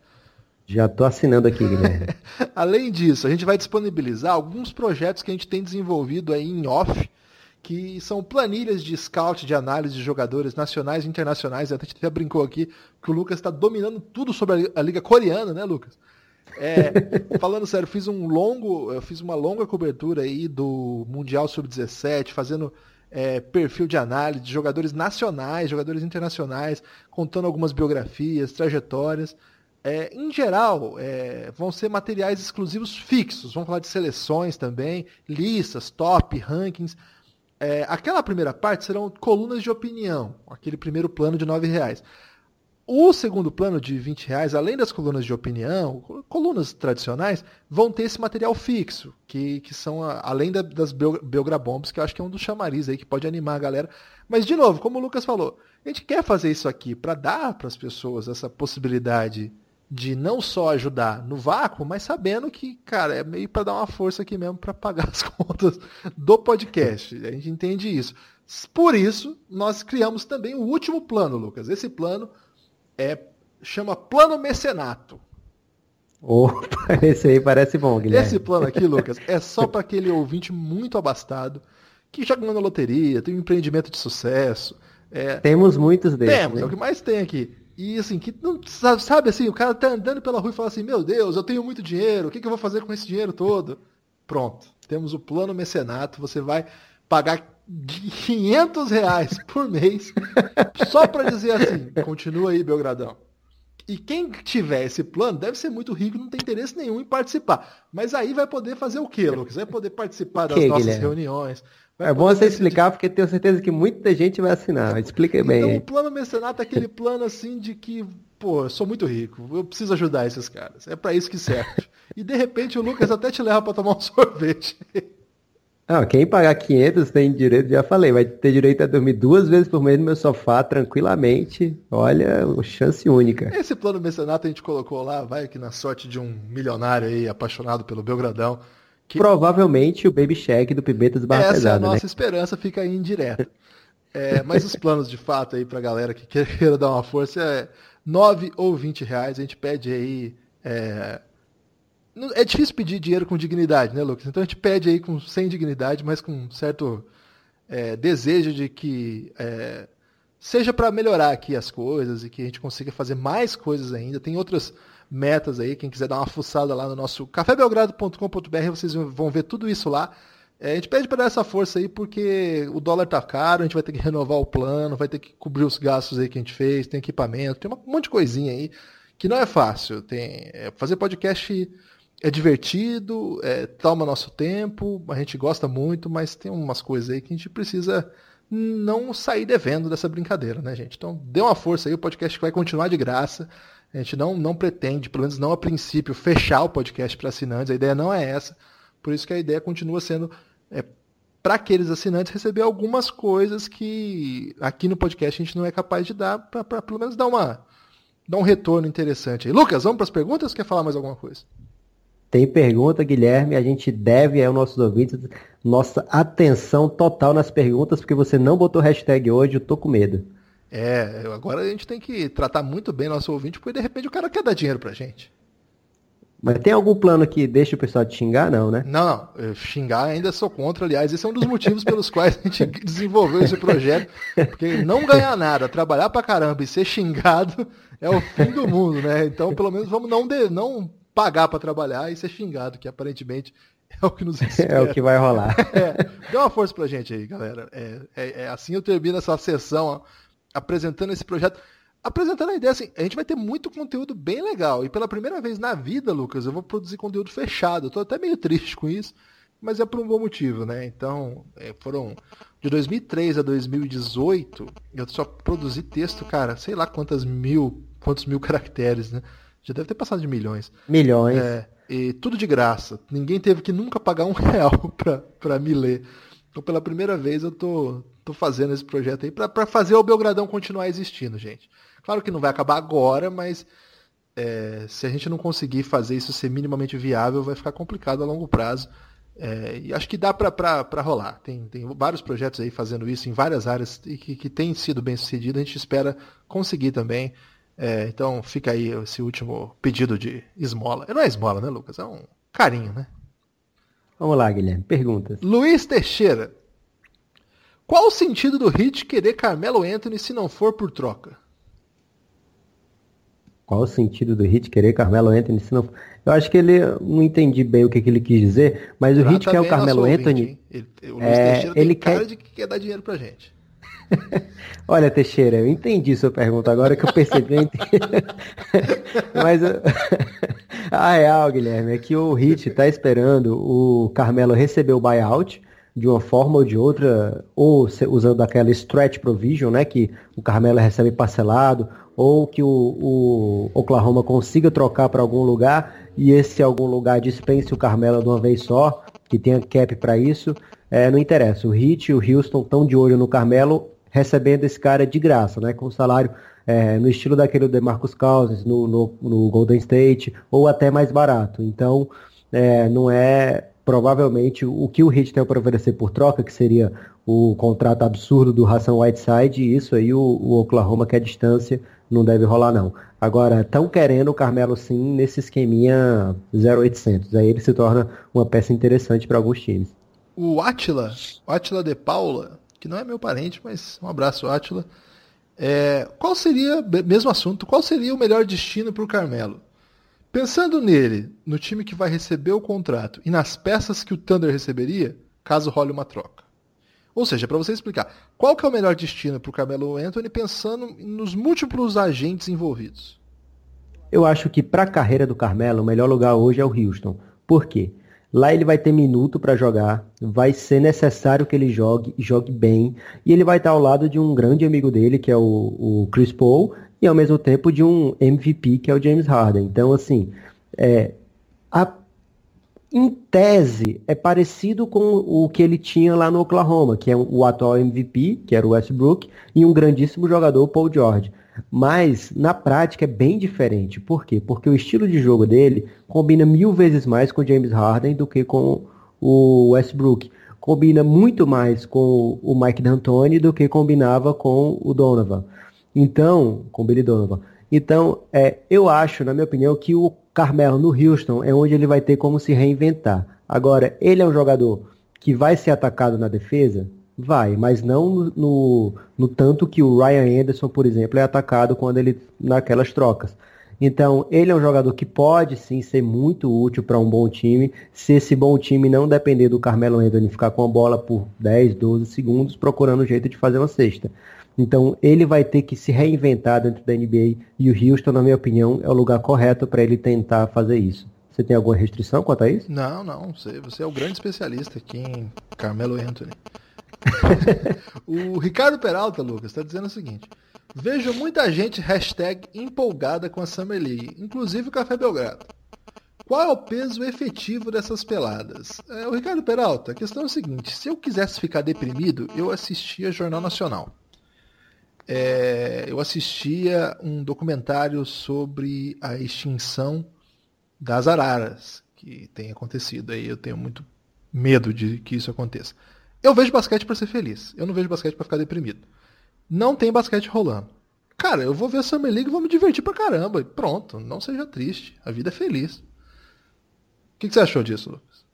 Já tô assinando aqui, Guilherme. Além disso, a gente vai disponibilizar alguns projetos que a gente tem desenvolvido aí em off, que são planilhas de scout, de análise de jogadores nacionais e internacionais. A gente até brincou aqui que o Lucas está dominando tudo sobre a liga coreana, né, Lucas? É, falando sério, fiz um longo, eu fiz uma longa cobertura aí do Mundial Sub-17, fazendo é, perfil de análise de jogadores nacionais, jogadores internacionais, contando algumas biografias, trajetórias. É, em geral, é, vão ser materiais exclusivos fixos. Vamos falar de seleções também, listas, top, rankings. É, aquela primeira parte serão colunas de opinião, aquele primeiro plano de R$ reais. O segundo plano de 20 reais, além das colunas de opinião, colunas tradicionais, vão ter esse material fixo, que, que são a, além da, das Belgrabombs, que eu acho que é um dos chamariz aí que pode animar a galera. Mas, de novo, como o Lucas falou, a gente quer fazer isso aqui para dar para as pessoas essa possibilidade de não só ajudar no vácuo, mas sabendo que, cara, é meio para dar uma força aqui mesmo para pagar as contas do podcast. A gente entende isso. Por isso, nós criamos também o último plano, Lucas. Esse plano é, chama Plano Mecenato. Opa, esse aí parece bom, Guilherme. Esse plano aqui, Lucas, é só para aquele ouvinte muito abastado, que já ganhou na loteria, tem um empreendimento de sucesso. É... Temos muitos deles. Temos, né? é o que mais tem aqui. E assim, que não sabe assim, o cara tá andando pela rua e fala assim: Meu Deus, eu tenho muito dinheiro, o que, que eu vou fazer com esse dinheiro todo? Pronto, temos o plano mecenato, você vai pagar de 500 reais por mês, só para dizer assim, continua aí, Belgradão. E quem tiver esse plano deve ser muito rico, não tem interesse nenhum em participar. Mas aí vai poder fazer o quê, Lucas? Vai poder participar das nossas Guilherme? reuniões. É bom você explicar, porque tenho certeza que muita gente vai assinar. Explica bem. Então, o plano mecenato é aquele plano assim de que, pô, eu sou muito rico, eu preciso ajudar esses caras. É para isso que serve. E de repente o Lucas até te leva para tomar um sorvete. Não, quem pagar 500 tem direito, já falei, vai ter direito a dormir duas vezes por mês no meu sofá tranquilamente. Olha, chance única. Esse plano mecenato a gente colocou lá, vai que na sorte de um milionário aí apaixonado pelo Belgradão. Que... Provavelmente o Baby Shack do Pibetas Barra Essa Pesada, é a nossa né? esperança, fica aí indireta. É, mas os planos de fato aí pra galera que queira dar uma força é 9 ou 20 reais. A gente pede aí é, é difícil pedir dinheiro com dignidade, né, Lucas? Então a gente pede aí com, sem dignidade, mas com certo é, desejo de que é, seja para melhorar aqui as coisas e que a gente consiga fazer mais coisas ainda. Tem outras metas aí, quem quiser dar uma fuçada lá no nosso cafébelgrado.com.br, vocês vão ver tudo isso lá. É, a gente pede para dar essa força aí porque o dólar tá caro, a gente vai ter que renovar o plano, vai ter que cobrir os gastos aí que a gente fez, tem equipamento, tem um monte de coisinha aí que não é fácil. Tem é, fazer podcast é divertido, é, toma nosso tempo, a gente gosta muito, mas tem umas coisas aí que a gente precisa não sair devendo dessa brincadeira, né, gente? Então, dê uma força aí, o podcast vai continuar de graça. A gente não, não pretende, pelo menos não a princípio, fechar o podcast para assinantes. A ideia não é essa. Por isso que a ideia continua sendo é, para aqueles assinantes receber algumas coisas que aqui no podcast a gente não é capaz de dar, para pelo menos dar, uma, dar um retorno interessante. Lucas, vamos para as perguntas ou quer falar mais alguma coisa? Tem pergunta, Guilherme, a gente deve ao nossos ouvintes nossa atenção total nas perguntas, porque você não botou hashtag hoje, eu tô com medo. É, agora a gente tem que tratar muito bem nosso ouvinte, porque de repente o cara quer dar dinheiro pra gente. Mas tem algum plano que deixa o pessoal te xingar, não, né? Não, não. xingar ainda sou contra, aliás. Esse é um dos motivos pelos quais a gente desenvolveu esse projeto. Porque não ganhar nada, trabalhar pra caramba e ser xingado é o fim do mundo, né? Então, pelo menos, vamos não, de, não pagar para trabalhar e ser xingado, que aparentemente é o que nos espera. É o que vai rolar. É, dê uma força pra gente aí, galera. É, é, é assim eu termino essa sessão ó, apresentando esse projeto apresentando a ideia assim, a gente vai ter muito conteúdo bem legal. E pela primeira vez na vida, Lucas, eu vou produzir conteúdo fechado. Eu tô até meio triste com isso, mas é por um bom motivo, né? Então, é, foram de 2003 a 2018, eu só produzi texto, cara, sei lá quantas mil, quantos mil caracteres, né? Já deve ter passado de milhões. Milhões. É, e tudo de graça. Ninguém teve que nunca pagar um real pra, pra me ler. Então, pela primeira vez, eu tô, tô fazendo esse projeto aí para fazer o Belgradão continuar existindo, gente. Claro que não vai acabar agora, mas é, se a gente não conseguir fazer isso ser minimamente viável, vai ficar complicado a longo prazo. É, e acho que dá para rolar. Tem, tem vários projetos aí fazendo isso em várias áreas e que, que tem sido bem sucedido. A gente espera conseguir também. É, então fica aí esse último pedido de esmola. Não é esmola, né, Lucas? É um carinho, né? Vamos lá, Guilherme. Perguntas. Luiz Teixeira. Qual o sentido do Hit querer Carmelo Anthony se não for por troca? Qual o sentido do Hit querer Carmelo Anthony? Se não... Eu acho que ele não entendi bem o que, que ele quis dizer, mas Trata o Hit quer o Carmelo Anthony. Ele, o Luiz é, Teixeira ele quer... cara de que quer dar dinheiro pra gente. Olha, Teixeira, eu entendi sua pergunta agora que eu percebi. Eu mas a real, Guilherme, é que o Hit está esperando o Carmelo receber o buyout de uma forma ou de outra, ou usando aquela stretch provision, né, que o Carmelo recebe parcelado, ou que o, o Oklahoma consiga trocar para algum lugar e esse algum lugar dispense o Carmelo de uma vez só, que tenha cap para isso, é, não interessa. O Heat e o Houston estão de olho no Carmelo, recebendo esse cara de graça, né, com salário é, no estilo daquele de Marcus Cousins no, no, no, Golden State, ou até mais barato. Então, é, não é provavelmente o que o Heat tem para oferecer por troca, que seria o contrato absurdo do Hassan Whiteside, e isso aí o, o Oklahoma quer distância não deve rolar não. Agora, estão querendo o Carmelo sim nesse esqueminha 0800. Aí ele se torna uma peça interessante para alguns times. O Atila, o Atila de Paula, que não é meu parente, mas um abraço, Atila. É, qual seria, mesmo assunto, qual seria o melhor destino para o Carmelo? Pensando nele, no time que vai receber o contrato e nas peças que o Thunder receberia, caso role uma troca. Ou seja, para você explicar, qual que é o melhor destino para o Carmelo Anthony pensando nos múltiplos agentes envolvidos? Eu acho que para a carreira do Carmelo, o melhor lugar hoje é o Houston. Por quê? Lá ele vai ter minuto para jogar, vai ser necessário que ele jogue, jogue bem, e ele vai estar ao lado de um grande amigo dele, que é o, o Chris Paul, e ao mesmo tempo de um MVP, que é o James Harden. Então, assim, é, a em tese, é parecido com o que ele tinha lá no Oklahoma, que é o atual MVP, que era o Westbrook, e um grandíssimo jogador, Paul George. Mas, na prática, é bem diferente. Por quê? Porque o estilo de jogo dele combina mil vezes mais com o James Harden do que com o Westbrook. Combina muito mais com o Mike D'Antoni do que combinava com o Donovan. Então, com Billy Donovan. Então, é, eu acho, na minha opinião, que o Carmelo no Houston é onde ele vai ter como se reinventar. Agora, ele é um jogador que vai ser atacado na defesa? Vai, mas não no, no tanto que o Ryan Anderson, por exemplo, é atacado quando ele naquelas trocas. Então, ele é um jogador que pode sim ser muito útil para um bom time, se esse bom time não depender do Carmelo Anthony ficar com a bola por 10, 12 segundos procurando um jeito de fazer uma cesta. Então ele vai ter que se reinventar dentro da NBA e o Houston, na minha opinião, é o lugar correto para ele tentar fazer isso. Você tem alguma restrição quanto a isso? Não, não. Você, você é o grande especialista aqui em Carmelo Anthony. o Ricardo Peralta, Lucas, está dizendo o seguinte. Vejo muita gente hashtag empolgada com a Summer League, inclusive o Café Belgrado. Qual é o peso efetivo dessas peladas? É, o Ricardo Peralta, a questão é a seguinte: se eu quisesse ficar deprimido, eu assistia Jornal Nacional é, eu assistia um documentário sobre a extinção das araras. que tem acontecido aí. Eu tenho muito medo de que isso aconteça. Eu vejo basquete para ser feliz. Eu não vejo basquete para ficar deprimido. Não tem basquete rolando. Cara, eu vou ver a Summer League e vou me divertir pra caramba. E pronto, não seja triste. A vida é feliz. O que, que você achou disso, Lucas?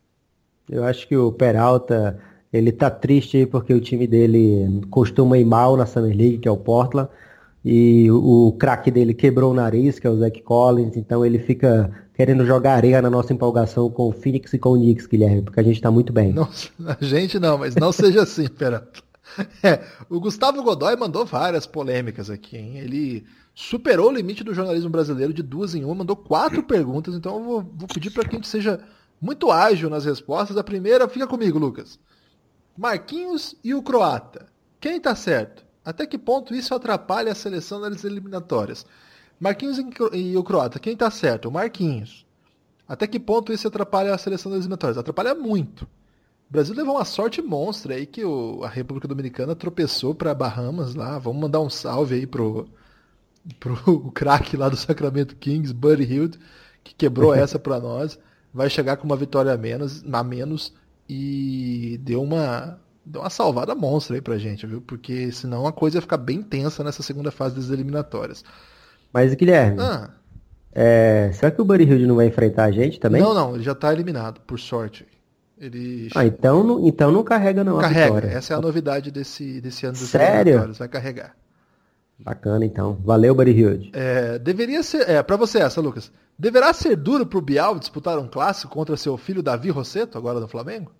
Eu acho que o Peralta, ele tá triste aí porque o time dele costuma ir mal na Summer League, que é o Portland. E o, o craque dele quebrou o nariz, que é o Zach Collins, então ele fica querendo jogar areia na nossa empolgação com o Phoenix e com o Knicks, Guilherme, porque a gente tá muito bem. Não, a gente não, mas não seja assim, Peralta. É, o Gustavo Godoy mandou várias polêmicas aqui, hein? Ele superou o limite do jornalismo brasileiro de duas em uma, mandou quatro perguntas, então eu vou, vou pedir para que a gente seja muito ágil nas respostas. A primeira, fica comigo, Lucas. Marquinhos e o Croata. Quem tá certo? Até que ponto isso atrapalha a seleção das eliminatórias? Marquinhos e o Croata, quem tá certo? O Marquinhos. Até que ponto isso atrapalha a seleção das eliminatórias? Atrapalha muito. O Brasil levou uma sorte monstra aí que o, a República Dominicana tropeçou para Bahamas lá. Vamos mandar um salve aí pro, pro craque lá do Sacramento Kings, Buddy Hield, que quebrou essa para nós. Vai chegar com uma vitória a menos, a menos e deu uma deu uma salvada monstra aí pra gente, viu? Porque senão a coisa ia ficar bem tensa nessa segunda fase das eliminatórias. Mas Guilherme, ah. é, será que o Buddy Hield não vai enfrentar a gente também? Não, não, ele já tá eliminado, por sorte. Ele... Ah, então não, então não carrega não carrega. Essa é a novidade desse, desse ano dos Sério? Vai carregar. Bacana, então. Valeu, Buddy Hilde. É, deveria ser... É, pra você essa, Lucas. Deverá ser duro pro Bial disputar um clássico contra seu filho Davi Rosseto, agora no Flamengo?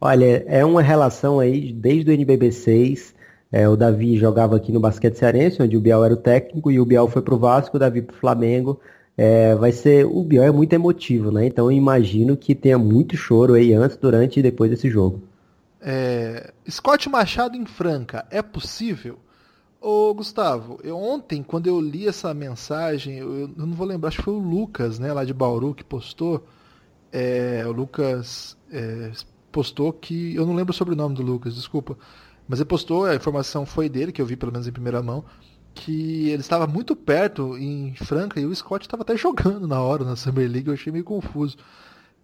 Olha, é uma relação aí desde o NBB 6. É, o Davi jogava aqui no basquete cearense, onde o Bial era o técnico, e o Bial foi pro Vasco, o Davi pro Flamengo. É, vai ser. O Biel é muito emotivo, né? Então eu imagino que tenha muito choro aí antes, durante e depois desse jogo. É, Scott Machado em Franca, é possível? Ô Gustavo, eu, ontem, quando eu li essa mensagem, eu, eu, não vou lembrar, acho que foi o Lucas, né, lá de Bauru, que postou. É, o Lucas é, postou que. Eu não lembro sobre o nome do Lucas, desculpa. Mas ele postou, a informação foi dele, que eu vi pelo menos em primeira mão que ele estava muito perto em Franca e o Scott estava até jogando na hora na Summer League, eu achei meio confuso.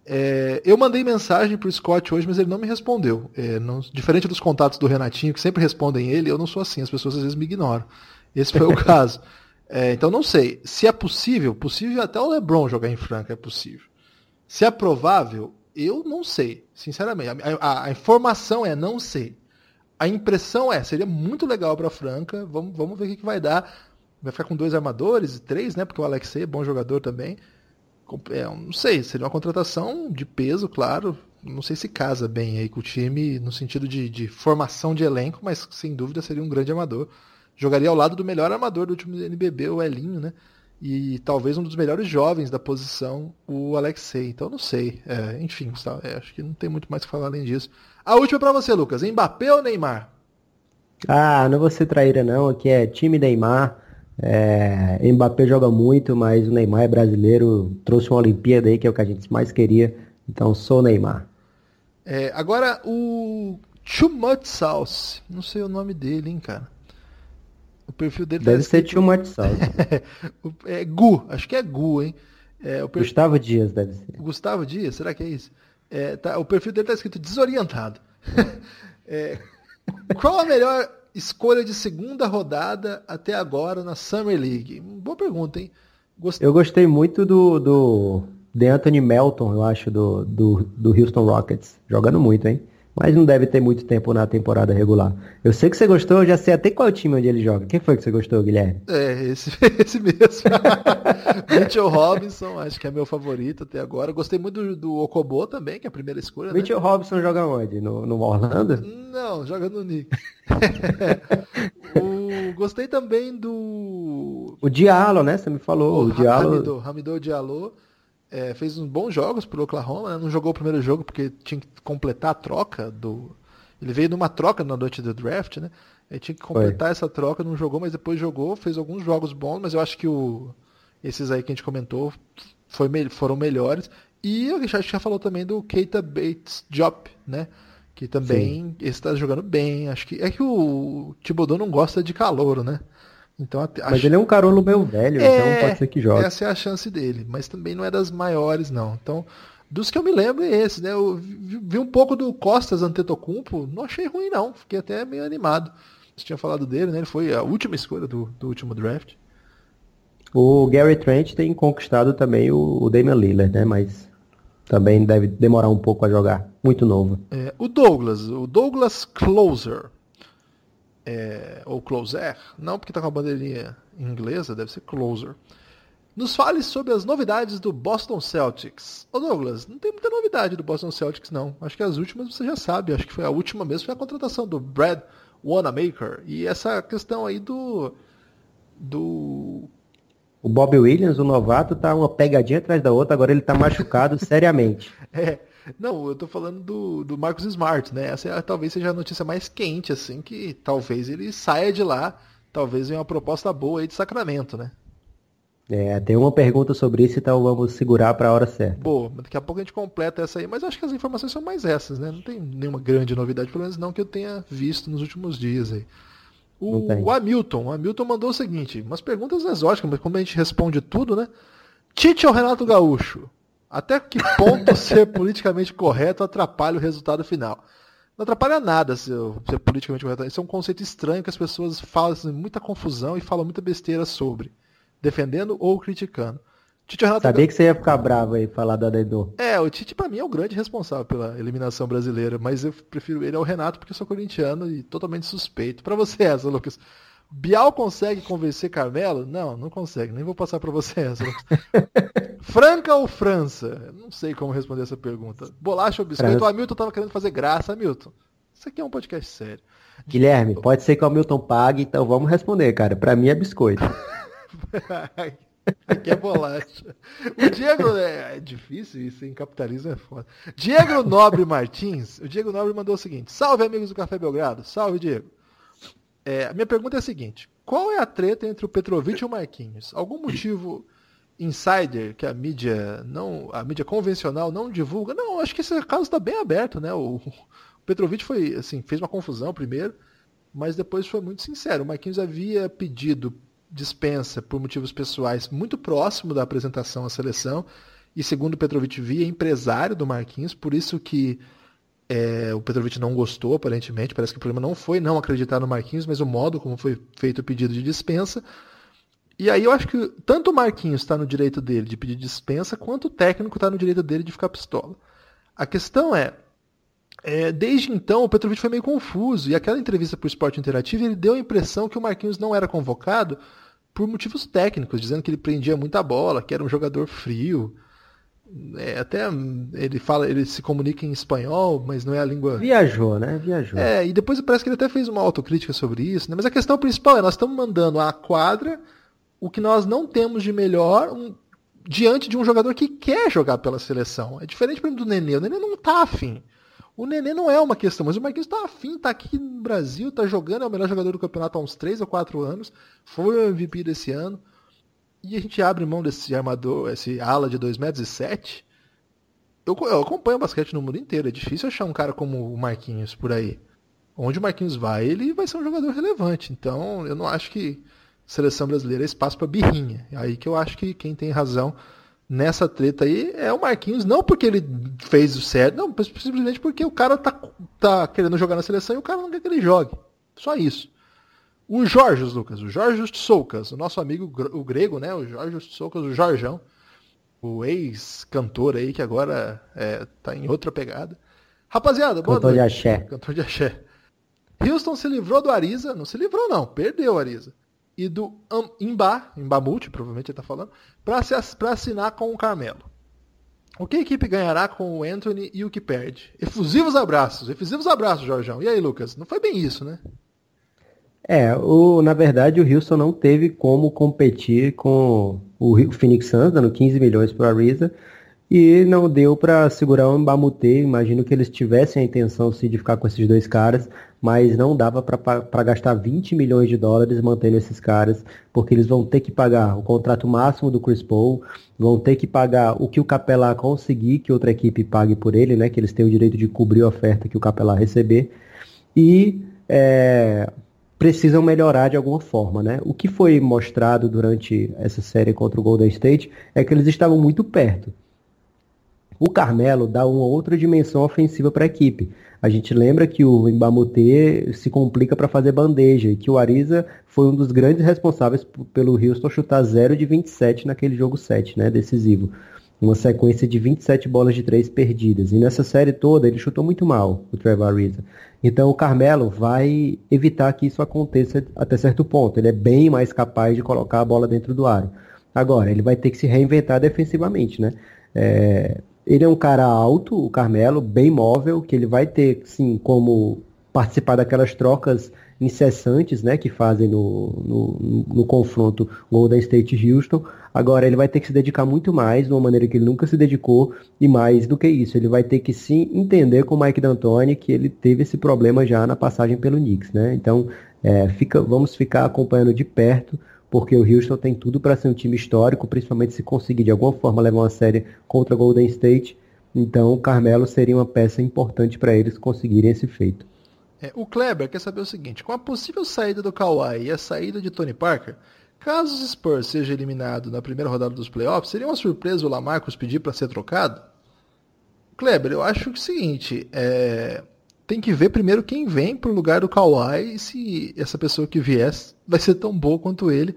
É, eu mandei mensagem pro Scott hoje, mas ele não me respondeu. É, não, diferente dos contatos do Renatinho, que sempre respondem ele, eu não sou assim, as pessoas às vezes me ignoram. Esse foi o caso. É, então não sei. Se é possível, possível até o LeBron jogar em Franca é possível. Se é provável, eu não sei, sinceramente. A, a, a informação é não sei. A impressão é, seria muito legal para Franca. Vamos, vamos ver o que, que vai dar. Vai ficar com dois armadores, três, né? Porque o Alexei é bom jogador também. É, não sei, seria uma contratação de peso, claro. Não sei se casa bem aí com o time no sentido de, de formação de elenco, mas sem dúvida seria um grande armador. Jogaria ao lado do melhor armador do último NBB, o Elinho, né? E talvez um dos melhores jovens da posição, o Alexei. Então não sei. É, enfim, é, acho que não tem muito mais que falar além disso. A última para você, Lucas. Mbappé ou Neymar? Ah, não vou ser traíra não. Aqui é time Neymar. É, Mbappé joga muito, mas o Neymar é brasileiro. Trouxe uma Olimpíada aí, que é o que a gente mais queria. Então sou Neymar. É, agora o Too Much Sauce. Não sei o nome dele, hein, cara. O perfil dele Deve tá ser Much Sauce. é Gu, acho que é Gu, hein? É, perfil... Gustavo Dias deve ser. Gustavo Dias, será que é isso? É, tá, o perfil dele está escrito desorientado. é, qual a melhor escolha de segunda rodada até agora na Summer League? Boa pergunta, hein? Eu gostei muito do, do de Anthony Melton, eu acho, do, do, do Houston Rockets. Jogando muito, hein? Mas não deve ter muito tempo na temporada regular. Eu sei que você gostou, eu já sei até qual time onde ele joga. Quem foi que você gostou, Guilherme? É, esse, esse mesmo. Mitchell Robinson, acho que é meu favorito até agora. Gostei muito do, do Okobo também, que é a primeira escolha. Né? Mitchell né? Robinson joga onde? No, no Orlando? Não, joga no Knicks. o, gostei também do. O Diallo, né? Você me falou. O, o Diallo. Hamidou, Hamidou Diallo. É, fez uns bons jogos pro Oklahoma, né? não jogou o primeiro jogo porque tinha que completar a troca do. Ele veio numa troca na noite do draft, né? Ele tinha que completar Foi. essa troca, não jogou, mas depois jogou, fez alguns jogos bons, mas eu acho que o... esses aí que a gente comentou foi, foram melhores. E a gente já falou também do Keita Bates Job, né? Que também está jogando bem. Acho que é que o Thibodeau não gosta de calor, né? Então, mas ele é um carolo meio velho, então é, então pode ser que jogue. Essa é a chance dele, mas também não é das maiores, não. Então, dos que eu me lembro é esse, né? Eu vi, vi um pouco do Costas Antetokounmpo, não achei ruim não, fiquei até meio animado. Você tinha falado dele, né? Ele foi a última escolha do, do último draft. O Gary Trent tem conquistado também o, o Damian Lillard, né? Mas também deve demorar um pouco a jogar. Muito novo. É, o Douglas, o Douglas Closer. É, ou Closer, não porque tá com a bandeirinha inglesa, deve ser Closer. Nos fale sobre as novidades do Boston Celtics. Ô Douglas, não tem muita novidade do Boston Celtics não. Acho que as últimas você já sabe. Acho que foi a última mesmo foi a contratação do Brad Wanamaker e essa questão aí do do o Bob Williams, o novato, tá uma pegadinha atrás da outra, agora ele tá machucado seriamente. É, não, eu tô falando do, do Marcos Smart, né? Essa é, talvez seja a notícia mais quente, assim, que talvez ele saia de lá, talvez venha uma proposta boa aí de Sacramento, né? É, tem uma pergunta sobre isso, então vamos segurar para a hora certa. Boa, daqui a pouco a gente completa essa aí, mas acho que as informações são mais essas, né? Não tem nenhuma grande novidade, pelo menos não que eu tenha visto nos últimos dias aí. O, o Hamilton, o Hamilton mandou o seguinte, umas perguntas exóticas, mas como a gente responde tudo, né? Tite ou Renato Gaúcho? Até que ponto ser politicamente correto atrapalha o resultado final? Não atrapalha nada ser, ser politicamente correto. Isso é um conceito estranho que as pessoas falam assim, muita confusão e falam muita besteira sobre. Defendendo ou criticando. Tite Renato Sabia que você ia ficar bravo aí falar do Adedor. É, o Tite para mim é o grande responsável pela eliminação brasileira, mas eu prefiro ele ao Renato porque eu sou corintiano e totalmente suspeito. Para você essa, Lucas. Bial consegue convencer Carmelo? Não, não consegue. Nem vou passar para você essa. Franca ou França? Não sei como responder essa pergunta. Bolacha ou biscoito? França. O Hamilton tava querendo fazer graça, Hamilton. Isso aqui é um podcast sério. Guilherme, pode ser que o Hamilton pague, então vamos responder, cara. Para mim é biscoito. Aqui é bolacha. O Diego, é, é difícil isso, em capitalismo é foda. Diego Nobre Martins, o Diego Nobre mandou o seguinte: Salve amigos do Café Belgrado. Salve, Diego. É, a minha pergunta é a seguinte: qual é a treta entre o Petrovic e o Marquinhos? Algum motivo insider que a mídia não, a mídia convencional não divulga? Não, acho que esse caso está bem aberto, né? O, o Petrovic foi assim, fez uma confusão primeiro, mas depois foi muito sincero. O Marquinhos havia pedido dispensa por motivos pessoais muito próximo da apresentação à seleção. E segundo o Petrovic via empresário do Marquinhos, por isso que é, o Petrovic não gostou, aparentemente. Parece que o problema não foi não acreditar no Marquinhos, mas o modo como foi feito o pedido de dispensa. E aí eu acho que tanto o Marquinhos está no direito dele de pedir dispensa, quanto o técnico está no direito dele de ficar pistola. A questão é, é, desde então o Petrovic foi meio confuso, e aquela entrevista para o Esporte Interativo ele deu a impressão que o Marquinhos não era convocado por motivos técnicos, dizendo que ele prendia muita bola, que era um jogador frio. É, até ele fala, ele se comunica em espanhol, mas não é a língua. Viajou, né? Viajou. É, e depois parece que ele até fez uma autocrítica sobre isso, né? Mas a questão principal é, nós estamos mandando à quadra o que nós não temos de melhor um, diante de um jogador que quer jogar pela seleção. É diferente, por exemplo, do Nenê. O Nenê não tá afim. O Nenê não é uma questão, mas o Marquinhos está afim, está aqui no Brasil, está jogando, é o melhor jogador do campeonato há uns 3 ou 4 anos, foi o MVP desse ano. E a gente abre mão desse armador, esse ala de 2 metros e 7. Eu, eu acompanho o basquete no mundo inteiro, é difícil achar um cara como o Marquinhos por aí. Onde o Marquinhos vai, ele vai ser um jogador relevante. Então, eu não acho que seleção brasileira é espaço para birrinha. É aí que eu acho que quem tem razão nessa treta aí é o Marquinhos, não porque ele fez o certo, não, simplesmente porque o cara tá, tá querendo jogar na seleção e o cara não quer que ele jogue. Só isso. O Jorge Lucas, o Jorge Soucas, o nosso amigo o grego, né? O Jorge Soucas, o Jorjão, o ex-cantor aí que agora é, tá em outra pegada. Rapaziada, boa Cantor noite. de axé. Cantor de axé. Houston se livrou do Ariza, não se livrou não, perdeu o Ariza e do Imba, Imbamute, provavelmente ele está falando, para assinar com o Carmelo. O que a equipe ganhará com o Anthony e o que perde? Efusivos abraços, efusivos abraços, Jorjão. E aí, Lucas? Não foi bem isso, né? É, o, na verdade o Houston não teve como competir com o Phoenix Suns, dando 15 milhões para a Ariza, e não deu para segurar o Mbamute. Imagino que eles tivessem a intenção sim, de ficar com esses dois caras, mas não dava para gastar 20 milhões de dólares mantendo esses caras, porque eles vão ter que pagar o contrato máximo do Chris Paul, vão ter que pagar o que o Capelá conseguir que outra equipe pague por ele, né? Que eles têm o direito de cobrir a oferta que o Capelá receber. E é, precisam melhorar de alguma forma, né? O que foi mostrado durante essa série contra o Golden State é que eles estavam muito perto. O Carmelo dá uma outra dimensão ofensiva para a equipe. A gente lembra que o Mbamute se complica para fazer bandeja e que o Ariza foi um dos grandes responsáveis pelo Houston chutar 0 de 27 naquele jogo 7, né, decisivo. Uma sequência de 27 bolas de 3 perdidas. E nessa série toda ele chutou muito mal, o Trevor Ariza. Então o Carmelo vai evitar que isso aconteça até certo ponto. Ele é bem mais capaz de colocar a bola dentro do aro. Agora, ele vai ter que se reinventar defensivamente, né? É, ele é um cara alto, o Carmelo, bem móvel, que ele vai ter, sim, como participar daquelas trocas incessantes, né, que fazem no, no, no confronto Golden State Houston. Agora ele vai ter que se dedicar muito mais, de uma maneira que ele nunca se dedicou, e mais do que isso, ele vai ter que sim entender com o Mike D'Antoni que ele teve esse problema já na passagem pelo Knicks, né? Então, é, fica, vamos ficar acompanhando de perto, porque o Houston tem tudo para ser um time histórico, principalmente se conseguir de alguma forma levar uma série contra Golden State. Então, o Carmelo seria uma peça importante para eles conseguirem esse feito. É, o Kleber quer saber o seguinte: com a possível saída do Kawhi e a saída de Tony Parker, caso os Spurs seja eliminado na primeira rodada dos playoffs, seria uma surpresa o Lamarcus pedir para ser trocado? Kleber, eu acho que é o seguinte: é, tem que ver primeiro quem vem para o lugar do Kawhi e se essa pessoa que viesse vai ser tão boa quanto ele.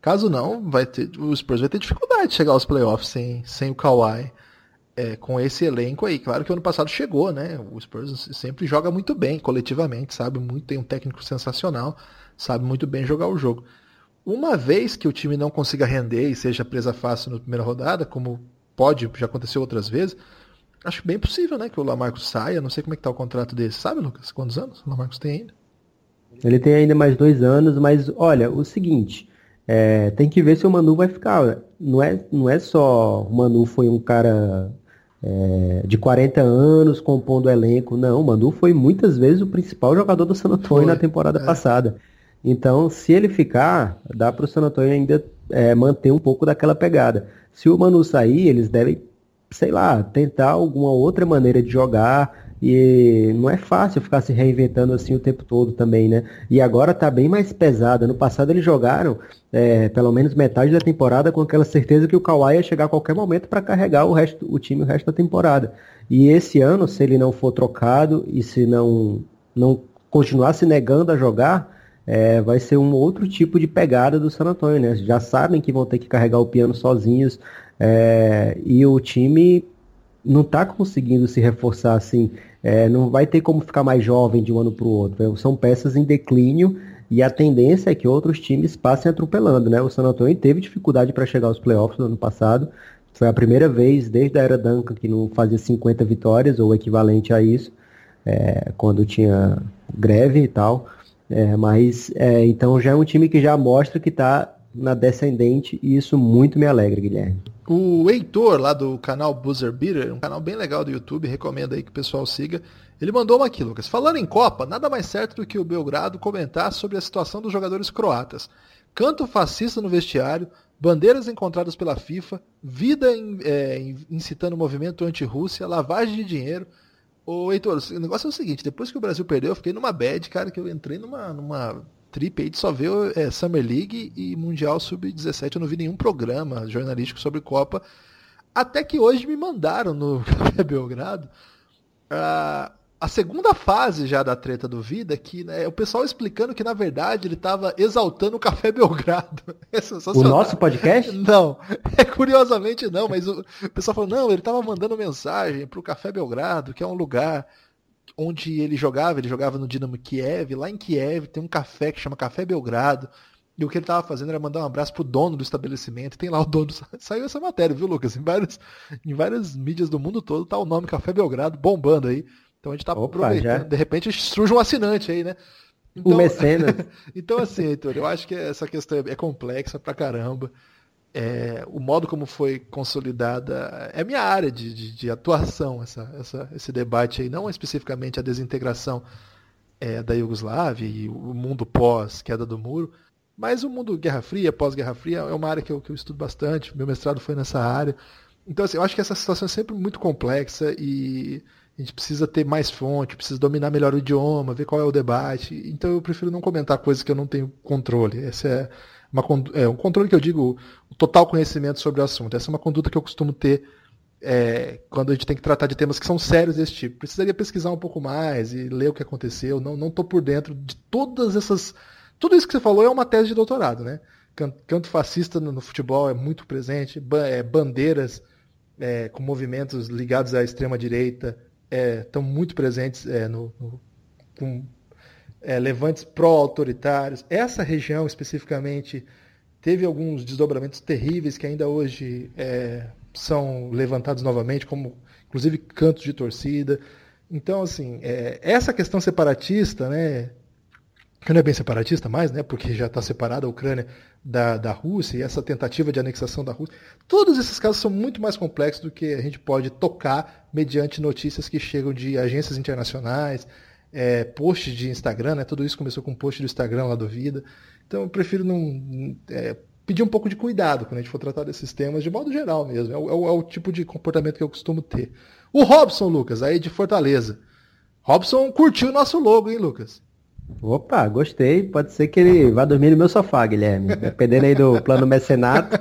Caso não, vai ter, o Spurs vai ter dificuldade de chegar aos playoffs sem, sem o Kawhi é, com esse elenco aí. Claro que o ano passado chegou, né? O Spurs sempre joga muito bem coletivamente, sabe muito, tem um técnico sensacional, sabe muito bem jogar o jogo. Uma vez que o time não consiga render e seja presa fácil na primeira rodada, como pode, já aconteceu outras vezes, acho bem possível, né, que o Lamarcus saia. Não sei como é que tá o contrato dele. Sabe, Lucas? Quantos anos o Lamarcus tem ainda? Ele tem ainda mais dois anos, mas olha, o seguinte, é, tem que ver se o Manu vai ficar. Não é, não é só o Manu foi um cara é, de 40 anos compondo o elenco. Não, o Manu foi muitas vezes o principal jogador do San Antonio foi. na temporada é. passada. Então, se ele ficar, dá para o San Antonio ainda é, manter um pouco daquela pegada. Se o Manu sair, eles devem, sei lá, tentar alguma outra maneira de jogar, e não é fácil ficar se reinventando assim o tempo todo também, né? E agora tá bem mais pesada. No passado eles jogaram é, pelo menos metade da temporada com aquela certeza que o Kawhi ia chegar a qualquer momento para carregar o resto, o time o resto da temporada. E esse ano, se ele não for trocado e se não, não continuar se negando a jogar, é, vai ser um outro tipo de pegada do San Antonio, né? Já sabem que vão ter que carregar o piano sozinhos é, e o time não está conseguindo se reforçar assim é, não vai ter como ficar mais jovem de um ano para o outro. São peças em declínio e a tendência é que outros times passem atropelando. Né? O San Antonio teve dificuldade para chegar aos playoffs no ano passado. Foi a primeira vez desde a era Duncan que não fazia 50 vitórias ou equivalente a isso, é, quando tinha greve e tal. É, mas é, então já é um time que já mostra que está na descendente e isso muito me alegra, Guilherme. O Heitor, lá do canal Buzzer Beater, um canal bem legal do YouTube, recomendo aí que o pessoal siga. Ele mandou uma aqui, Lucas. Falando em Copa, nada mais certo do que o Belgrado comentar sobre a situação dos jogadores croatas. Canto fascista no vestiário, bandeiras encontradas pela FIFA, vida é, incitando movimento anti-Rússia, lavagem de dinheiro. Ô, Heitor, o negócio é o seguinte, depois que o Brasil perdeu, eu fiquei numa bad, cara, que eu entrei numa, numa trip aí só ver é, Summer League e Mundial Sub-17. Eu não vi nenhum programa jornalístico sobre Copa. Até que hoje me mandaram no Café Belgrado a, a segunda fase já da treta do Vida, que né, o pessoal explicando que na verdade ele estava exaltando o Café Belgrado. É o nosso podcast? Não, é curiosamente não, mas o, o pessoal falou, não, ele estava mandando mensagem para o Café Belgrado, que é um lugar onde ele jogava, ele jogava no Dinamo Kiev, lá em Kiev tem um café que chama Café Belgrado, e o que ele estava fazendo era mandar um abraço pro dono do estabelecimento, tem lá o dono, saiu essa matéria, viu Lucas? Em várias, em várias mídias do mundo todo tá o nome Café Belgrado bombando aí, então a gente tá Opa, aproveitando, já. de repente surge um assinante aí, né? Então, o mecenas. então assim, Heitor, eu acho que essa questão é complexa pra caramba, é, o modo como foi consolidada é minha área de, de, de atuação essa, essa, esse debate aí não especificamente a desintegração é, da Iugoslávia e o mundo pós queda do muro mas o mundo Guerra Fria pós Guerra Fria é uma área que eu, que eu estudo bastante meu mestrado foi nessa área então assim, eu acho que essa situação é sempre muito complexa e a gente precisa ter mais fonte, precisa dominar melhor o idioma, ver qual é o debate. Então eu prefiro não comentar coisas que eu não tenho controle. Esse é, uma, é um controle que eu digo, o total conhecimento sobre o assunto. Essa é uma conduta que eu costumo ter é, quando a gente tem que tratar de temas que são sérios desse tipo. Precisaria pesquisar um pouco mais e ler o que aconteceu. Não estou por dentro de todas essas. Tudo isso que você falou é uma tese de doutorado, né? Canto fascista no, futebol é muito presente, é, bandeiras é, com movimentos ligados à extrema direita estão é, muito presentes é, no, no, com é, levantes pró-autoritários. Essa região especificamente teve alguns desdobramentos terríveis que ainda hoje são levantados novamente, como inclusive cantos de torcida. Então, assim, é, essa questão separatista, né, que não é bem separatista mais, né, porque já está separada a Ucrânia da, da Rússia e essa tentativa de anexação da Rússia, todos esses casos são muito mais complexos do que a gente pode tocar mediante notícias que chegam de agências internacionais, é, posts de Instagram, né, tudo isso começou com um post do Instagram lá do Vida. Então eu prefiro não é, pedir um pouco de cuidado quando a gente for tratar desses temas, de modo geral mesmo. É o, é o, é o tipo de comportamento que eu costumo ter. O Robson, Lucas, aí de Fortaleza. Robson curtiu o nosso logo, hein, Lucas? Opa, gostei. Pode ser que ele vá dormir no meu sofá, Guilherme. Dependendo aí do plano mecenato,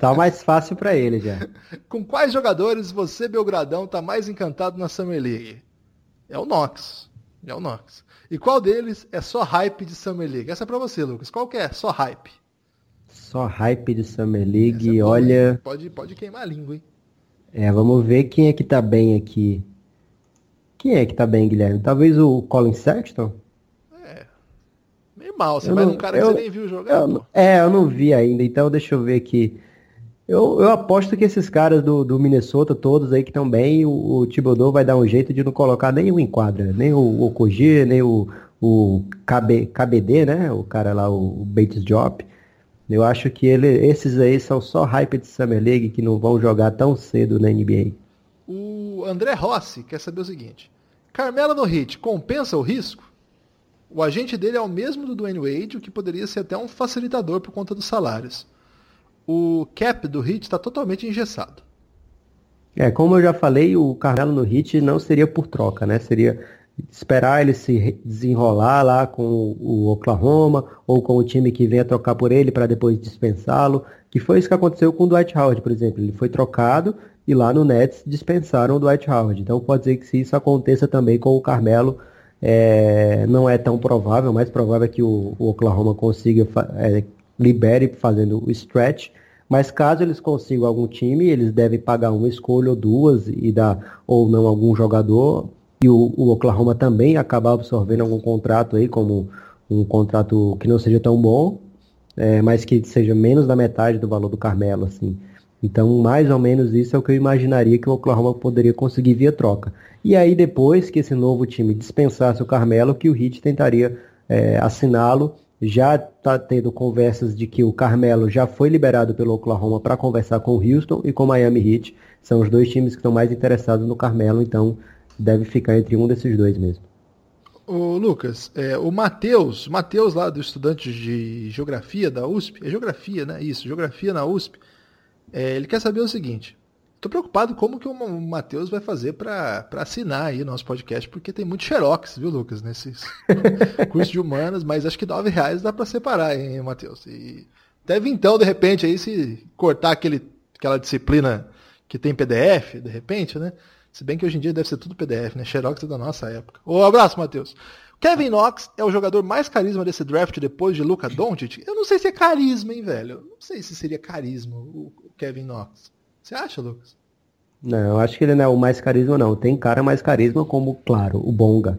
tá mais fácil para ele já. Com quais jogadores você, Belgradão, tá mais encantado na Summer League? É o Knox. É o Knox. E qual deles é só hype de Summer League? Essa é pra você, Lucas. Qual que é? Só hype. Só hype de Summer League, é olha. Pode, pode queimar a língua, hein? É, vamos ver quem é que tá bem aqui. Quem é que tá bem, Guilherme? Talvez o Colin Sexton? É. Meio mal, você eu vai não, num cara eu, que você nem viu jogar. Eu, é, eu não vi ainda, então deixa eu ver aqui. Eu, eu aposto que esses caras do, do Minnesota, todos aí que estão bem, o, o Thibodeau vai dar um jeito de não colocar nenhum em quadra. Nem o Okogie, nem o, o KB, KBD, né? O cara lá, o Bates Job. Eu acho que ele, esses aí são só hype de Summer League que não vão jogar tão cedo na NBA. O André Rossi quer saber o seguinte: Carmela no hit compensa o risco? O agente dele é o mesmo do Dwayne Wade, o que poderia ser até um facilitador por conta dos salários. O cap do hit está totalmente engessado. É, como eu já falei, o Carmelo no hit não seria por troca, né? Seria esperar ele se desenrolar lá com o Oklahoma ou com o time que venha trocar por ele para depois dispensá-lo, que foi isso que aconteceu com o Dwight Howard, por exemplo. Ele foi trocado e lá no Nets dispensaram o Dwight Howard. Então pode ser que se isso aconteça também com o Carmelo, é, não é tão provável, mais provável é que o, o Oklahoma consiga é, libere fazendo o stretch, mas caso eles consigam algum time, eles devem pagar uma escolha ou duas e dar ou não algum jogador e o, o, Oklahoma também acabar absorvendo algum contrato aí, como um contrato que não seja tão bom, é, mas que seja menos da metade do valor do Carmelo, assim. Então, mais ou menos isso é o que eu imaginaria que o Oklahoma poderia conseguir via troca. E aí, depois que esse novo time dispensasse o Carmelo, que o Heat tentaria é, assiná-lo. Já está tendo conversas de que o Carmelo já foi liberado pelo Oklahoma para conversar com o Houston e com o Miami Heat. São os dois times que estão mais interessados no Carmelo, então deve ficar entre um desses dois mesmo. Ô, Lucas, é, o Matheus, Matheus lá do estudante de Geografia da USP, é Geografia, né? Isso, Geografia na USP, é, ele quer saber o seguinte, Estou preocupado como que o Matheus vai fazer para assinar aí nosso podcast, porque tem muito xerox, viu, Lucas, nesses cursos de humanas, mas acho que nove reais dá para separar, hein, Matheus? E deve então, de repente, aí se cortar aquele, aquela disciplina que tem PDF, de repente, né? Se bem que hoje em dia deve ser tudo PDF, né? Xerox é da nossa época. Um abraço, Matheus. Kevin Knox é o jogador mais carisma desse draft depois de Luca Doncic? Eu não sei se é carisma, hein, velho? Eu não sei se seria carisma o Kevin Knox. Você acha, Lucas? Não, eu acho que ele não é o mais carisma, não. Tem cara mais carisma como, claro, o Bonga.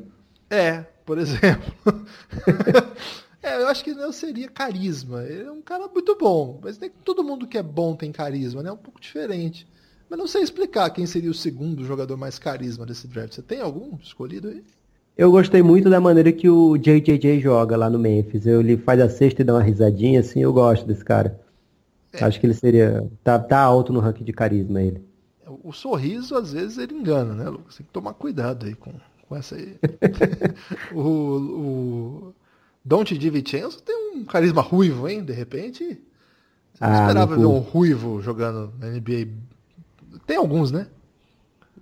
É, por exemplo. é, eu acho que não seria carisma. Ele é um cara muito bom. Mas nem todo mundo que é bom tem carisma, né? É um pouco diferente. Mas não sei explicar quem seria o segundo jogador mais carisma desse draft. Você tem algum escolhido aí? Eu gostei muito da maneira que o JJJ joga lá no Memphis. Ele faz a cesta e dá uma risadinha, assim, eu gosto desse cara. É. Acho que ele seria. Tá, tá alto no ranking de carisma ele. O sorriso, às vezes, ele engana, né, Lucas? Tem que tomar cuidado aí com, com essa aí. o, o DiVincenzo tem um carisma ruivo, hein? De repente. Você não ah, esperava ver um ruivo jogando na NBA tem alguns, né?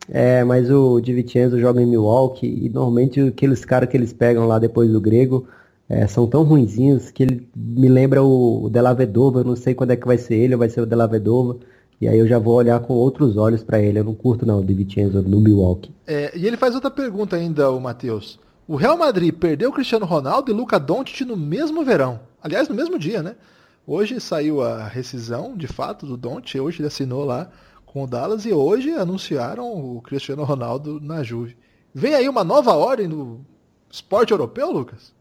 É, mas o Di Vincenzo joga em Milwaukee e normalmente aqueles caras que eles pegam lá depois do grego é, são tão ruinzinhos que ele me lembra o Della Vedova, eu não sei quando é que vai ser ele vai ser o Della Vedova. E aí eu já vou olhar com outros olhos para ele. Eu não curto não o Di Vincenzo no Milwaukee. É, e ele faz outra pergunta ainda, o Matheus. O Real Madrid perdeu o Cristiano Ronaldo e Luca Doncic no mesmo verão. Aliás, no mesmo dia, né? Hoje saiu a rescisão, de fato, do Doncic. Hoje ele assinou lá com o Dallas e hoje anunciaram o Cristiano Ronaldo na Juve. Vem aí uma nova ordem no esporte europeu, Lucas?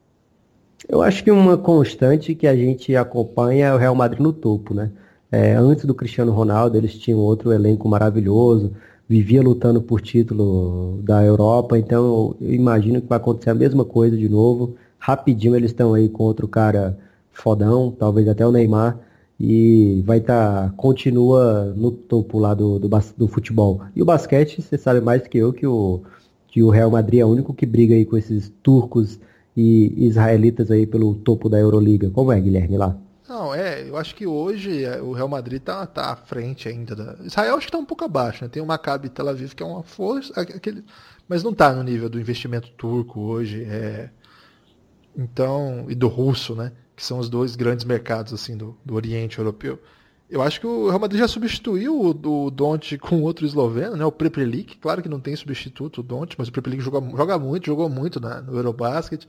Eu acho que uma constante que a gente acompanha é o Real Madrid no topo, né? É, antes do Cristiano Ronaldo, eles tinham outro elenco maravilhoso, vivia lutando por título da Europa, então eu imagino que vai acontecer a mesma coisa de novo. Rapidinho eles estão aí com outro cara fodão, talvez até o Neymar, e vai estar, tá, continua no topo lá do, do, do, futebol. E o basquete, você sabe mais que eu que o, que o Real Madrid é o único que briga aí com esses turcos e israelitas aí pelo topo da Euroliga. Como é, Guilherme, lá? Não, é, eu acho que hoje é, o Real Madrid tá, tá à frente ainda. Da... Israel acho que tá um pouco abaixo, né? Tem o Maccabi Tel Aviv que é uma força, aquele... mas não tá no nível do investimento turco hoje. É... Então, e do russo, né? que são os dois grandes mercados assim do, do Oriente Europeu. Eu acho que o Real Madrid já substituiu o, o com outro esloveno, né? O Prepelic. Claro que não tem substituto o Donte, mas o Prepelic joga, joga muito, jogou muito na, no Eurobasket.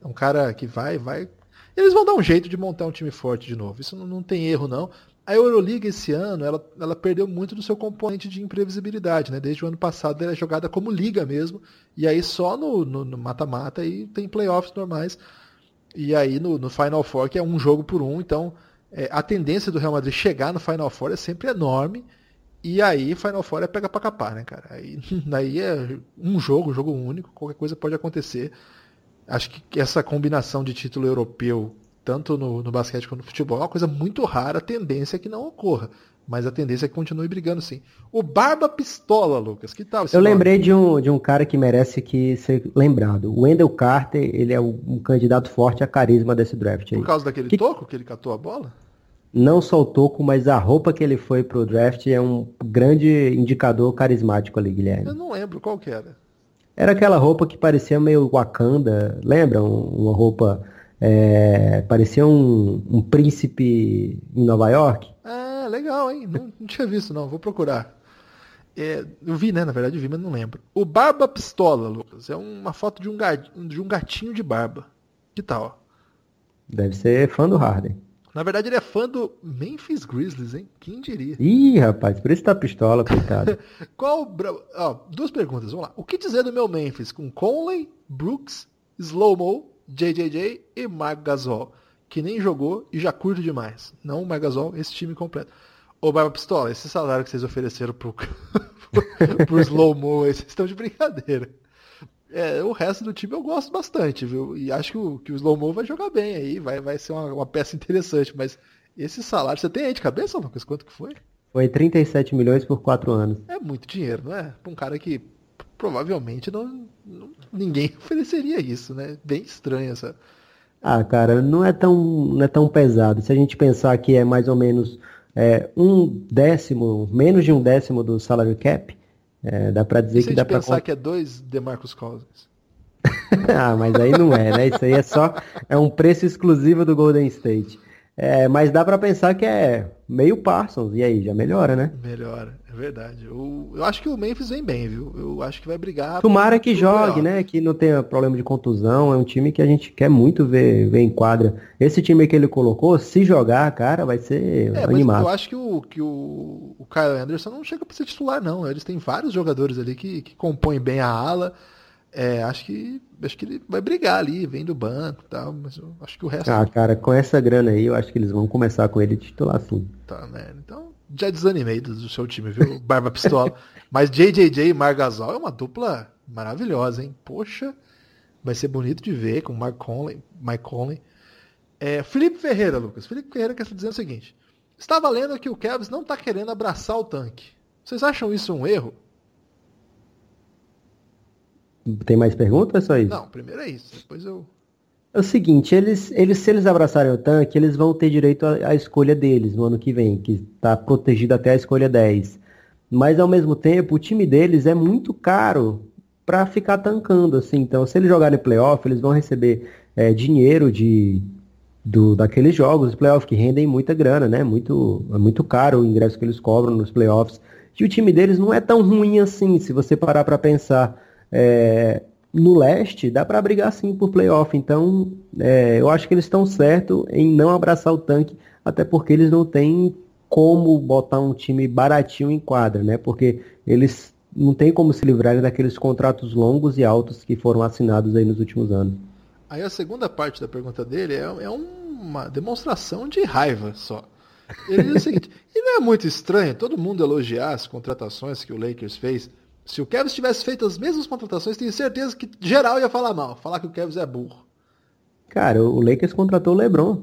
É um cara que vai, vai. Eles vão dar um jeito de montar um time forte de novo. Isso não, não tem erro, não. A Euroliga esse ano, ela, ela perdeu muito do seu componente de imprevisibilidade, né? Desde o ano passado ela é jogada como liga mesmo. E aí só no mata-mata e tem playoffs normais. E aí no, no, Final Four, que é um jogo por um, então é, a tendência do Real Madrid chegar no Final Four é sempre enorme. E aí Final Four é pega pra capar, né, cara? Aí, aí é um jogo, jogo único, qualquer coisa pode acontecer. Acho que essa combinação de título europeu, tanto no, no basquete quanto no futebol, é uma coisa muito rara, a tendência é que não ocorra. Mas a tendência é que continue brigando sim. O Barba Pistola, Lucas, que tal? Eu nome? lembrei de um, de um cara que merece que ser lembrado. O Wendell Carter, ele é um candidato forte a carisma desse draft aí. Por causa daquele que... toco que ele catou a bola? Não só o toco, mas a roupa que ele foi pro draft é um grande indicador carismático ali, Guilherme. Eu não lembro qual que era. Era aquela roupa que parecia meio Wakanda, lembra? Uma roupa. É, parecia um, um príncipe em Nova York. Legal, hein? Não, não, tinha visto, não. Vou procurar. É, eu vi, né? Na verdade, eu vi, mas não lembro. O Barba Pistola, Lucas. É uma foto de um, gatinho, de um gatinho de barba. Que tal? Deve ser fã do Harden. Na verdade, ele é fã do Memphis Grizzlies, hein? Quem diria? Ih, rapaz, por isso tá pistola, coitado. Qual. Ó, duas perguntas, vamos lá. O que dizer do meu Memphis com Conley, Brooks, Slow-Mo, JJJ e Mark Gasol? Que nem jogou e já curto demais. Não o Megazol, esse time completo. Ô, Barba Pistola, esse salário que vocês ofereceram pro, pro Slow Mo, vocês estão de brincadeira. É, o resto do time eu gosto bastante, viu? E acho que o, que o Slow Mo vai jogar bem aí, vai, vai ser uma, uma peça interessante, mas esse salário, você tem aí de cabeça, Lucas? Quanto que foi? Foi 37 milhões por 4 anos. É muito dinheiro, não é? Pra um cara que provavelmente não, não ninguém ofereceria isso, né? Bem estranho essa, ah, cara, não é tão, não é tão pesado. Se a gente pensar que é mais ou menos é, um décimo, menos de um décimo do salary cap, é, dá para dizer que dá para pensar pra... que é dois Demarcus Cousins. ah, mas aí não é, né? Isso aí é só é um preço exclusivo do Golden State. É, mas dá para pensar que é meio Parsons, e aí, já melhora, né? Melhora, é verdade. Eu, eu acho que o Memphis vem bem, viu? Eu acho que vai brigar. Tomara que jogue, né? Que não tenha problema de contusão. É um time que a gente quer muito ver, ver em quadra. Esse time que ele colocou, se jogar, cara, vai ser é, animado. eu acho que o, que o, o Kyle Anderson não chega para ser titular, não. Eles têm vários jogadores ali que, que compõem bem a ala. É, acho que acho que ele vai brigar ali, vem do banco e tal, mas eu acho que o resto. Ah, cara, com essa grana aí, eu acho que eles vão começar com ele titular sim. Tá, né? Então, já desanimei do, seu time, viu? Barba Pistola. mas JJJ e Margasol é uma dupla maravilhosa, hein? Poxa, vai ser bonito de ver com Mark Conley. Mike Conley. É, Felipe Ferreira, Lucas. Felipe Ferreira quer dizer o seguinte: estava lendo que o Cavs não está querendo abraçar o tanque. Vocês acham isso um erro? Tem mais perguntas ou só isso? Não, primeiro é isso. Depois eu. É o seguinte, eles, eles, se eles abraçarem o tanque, eles vão ter direito à, à escolha deles no ano que vem, que está protegido até a escolha 10. mas ao mesmo tempo o time deles é muito caro para ficar tancando, assim. Então, se eles jogarem playoff, eles vão receber é, dinheiro de do, daqueles jogos, playoff que rendem muita grana, né? Muito, é muito caro o ingresso que eles cobram nos playoffs. E o time deles não é tão ruim assim, se você parar para pensar. É, no leste, dá para brigar sim por playoff. Então, é, eu acho que eles estão certos em não abraçar o tanque, até porque eles não têm como botar um time baratinho em quadra, né? Porque eles não têm como se livrarem daqueles contratos longos e altos que foram assinados aí nos últimos anos. Aí a segunda parte da pergunta dele é, é uma demonstração de raiva só. Ele diz o seguinte, e não é muito estranho todo mundo elogiar as contratações que o Lakers fez? Se o Kevin tivesse feito as mesmas contratações, tenho certeza que geral ia falar mal, falar que o Kevin é burro. Cara, o Lakers contratou o LeBron.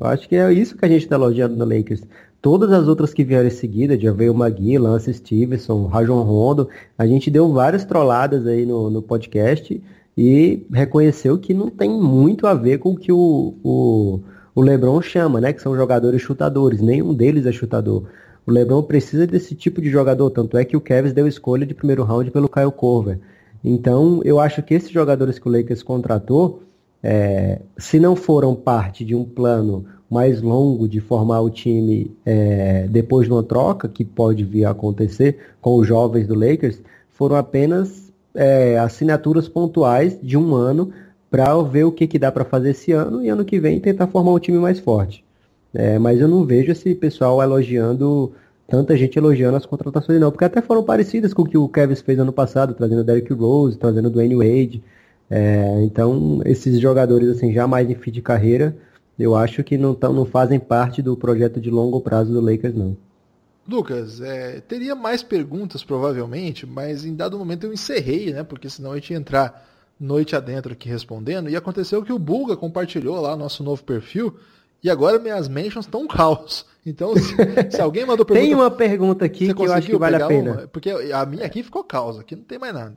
Eu acho que é isso que a gente está elogiando no Lakers. Todas as outras que vieram em seguida, já veio o Magui, Lance Stevenson, Rajon Rondo, a gente deu várias trolladas aí no, no podcast e reconheceu que não tem muito a ver com o que o, o, o LeBron chama, né? Que são jogadores chutadores. Nenhum deles é chutador. O LeBron precisa desse tipo de jogador, tanto é que o Cavs deu escolha de primeiro round pelo Kyle Korver. Então, eu acho que esses jogadores que o Lakers contratou, é, se não foram parte de um plano mais longo de formar o time é, depois de uma troca, que pode vir a acontecer com os jovens do Lakers, foram apenas é, assinaturas pontuais de um ano para ver o que, que dá para fazer esse ano e ano que vem tentar formar um time mais forte. É, mas eu não vejo esse pessoal elogiando, tanta gente elogiando as contratações não, porque até foram parecidas com o que o Kevin fez ano passado, trazendo o Derrick Rose, trazendo o Dwayne Wade. É, então, esses jogadores assim já mais em fim de carreira, eu acho que não, tão, não fazem parte do projeto de longo prazo do Lakers não. Lucas, é, teria mais perguntas provavelmente, mas em dado momento eu encerrei, né? Porque senão gente ia entrar noite adentro aqui respondendo. E aconteceu que o Bulga compartilhou lá nosso novo perfil e agora minhas mentions estão um caos. Então, se, se alguém mandou pergunta. Tem uma pergunta aqui que eu acho que vale a pena. Uma? Porque a minha aqui ficou caos, aqui não tem mais nada.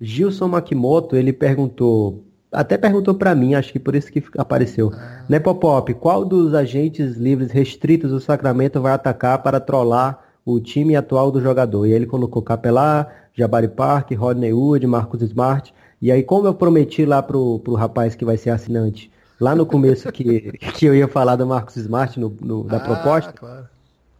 Gilson Makimoto, ele perguntou até perguntou para mim, acho que por isso que apareceu. Ah. Nepopop, qual dos agentes livres restritos do Sacramento vai atacar para trollar o time atual do jogador? E aí ele colocou Capelá, Jabari Park, Rodney Wood, Marcos Smart. E aí, como eu prometi lá pro, pro rapaz que vai ser assinante, lá no começo que, que eu ia falar do Marcos Smart no, no da ah, proposta, claro.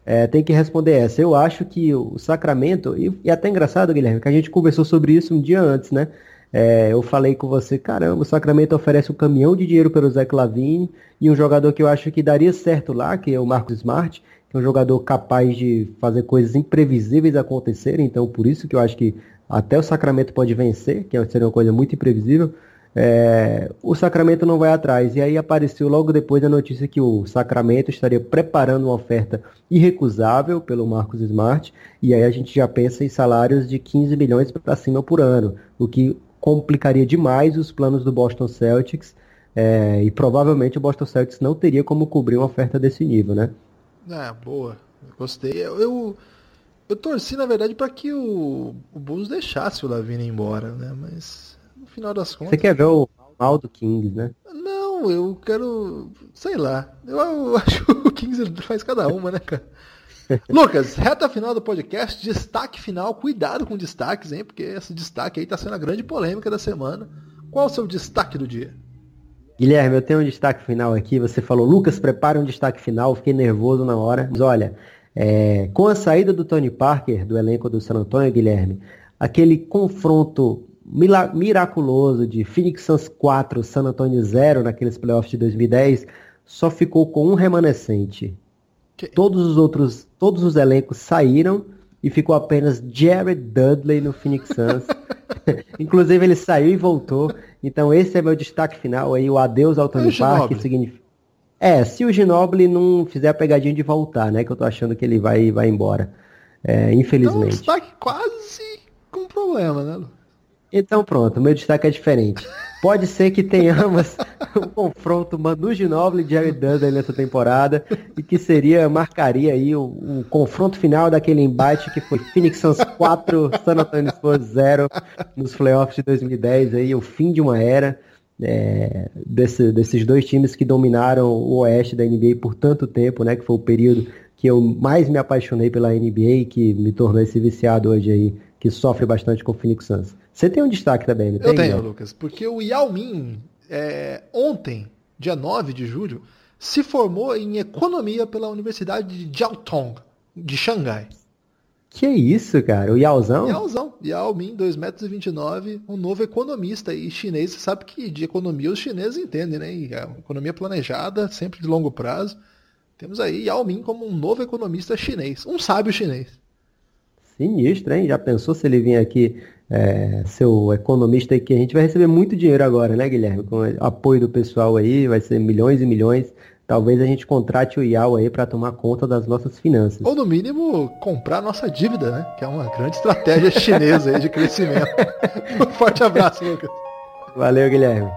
é, tem que responder essa. Eu acho que o Sacramento, e, e até engraçado, Guilherme, que a gente conversou sobre isso um dia antes, né? É, eu falei com você, caramba, o Sacramento oferece um caminhão de dinheiro pelo Zé Clavini e um jogador que eu acho que daria certo lá, que é o Marcos Smart, que é um jogador capaz de fazer coisas imprevisíveis acontecerem, então por isso que eu acho que até o Sacramento pode vencer, que seria uma coisa muito imprevisível. É, o Sacramento não vai atrás. E aí apareceu logo depois a notícia que o Sacramento estaria preparando uma oferta irrecusável pelo Marcos Smart. E aí a gente já pensa em salários de 15 milhões para cima por ano, o que complicaria demais os planos do Boston Celtics é, e provavelmente o Boston Celtics não teria como cobrir uma oferta desse nível, né? É, boa. Gostei. Eu, eu, eu torci, na verdade, para que o, o Bulls deixasse o Lavine embora, né? Mas final das contas. Você quer ver o mal do Kings, né? Não, eu quero. Sei lá. Eu, eu acho que o Kings faz cada uma, né, cara? Lucas, reta final do podcast, destaque final, cuidado com destaques, hein? Porque esse destaque aí tá sendo a grande polêmica da semana. Qual o seu destaque do dia? Guilherme, eu tenho um destaque final aqui. Você falou, Lucas, prepara um destaque final. Fiquei nervoso na hora. Mas olha, é, com a saída do Tony Parker do elenco do San Antonio, Guilherme, aquele confronto miraculoso de Phoenix Suns 4, San Antonio 0 naqueles playoffs de 2010, só ficou com um remanescente. Todos os outros, todos os elencos saíram e ficou apenas Jared Dudley no Phoenix Suns. Inclusive ele saiu e voltou. Então esse é meu destaque final aí, o adeus ao Tony Park, significa É, se o Ginobili não fizer a pegadinha de voltar, né, que eu tô achando que ele vai vai embora. É, infelizmente. Então, destaque quase com problema, né, Lu? Então pronto, meu destaque é diferente. Pode ser que tenhamos um confronto Manu Ginóbili e Jerry Dudley nessa temporada e que seria, marcaria aí o, confronto final daquele embate que foi Phoenix Suns 4, San Antonio Spurs 0 nos playoffs de 2010, aí o fim de uma era é, desse, desses dois times que dominaram o oeste da NBA por tanto tempo, né, que foi o período que eu mais me apaixonei pela NBA, que me tornou esse viciado hoje aí, que sofre bastante com o Phoenix Suns. Você tem um destaque também, não tem? Eu tenho, Lucas, porque o Yao Ming, é, ontem, dia 9 de julho, se formou em economia pela Universidade de Jiaotong, de Xangai. Que isso, cara? O Yaozão? Yaozão. Yao Min, 2,29m, um novo economista e chinês. Você sabe que de economia os chineses entendem, né? E a economia planejada, sempre de longo prazo. Temos aí Yao Min como um novo economista chinês, um sábio chinês. Sinistro, hein? Já pensou se ele vir aqui é, ser o economista que a gente vai receber muito dinheiro agora, né, Guilherme? Com o apoio do pessoal aí, vai ser milhões e milhões talvez a gente contrate o Yao aí para tomar conta das nossas finanças. Ou no mínimo comprar nossa dívida, né? Que é uma grande estratégia chinesa aí de crescimento. um forte abraço, Lucas. Valeu, Guilherme.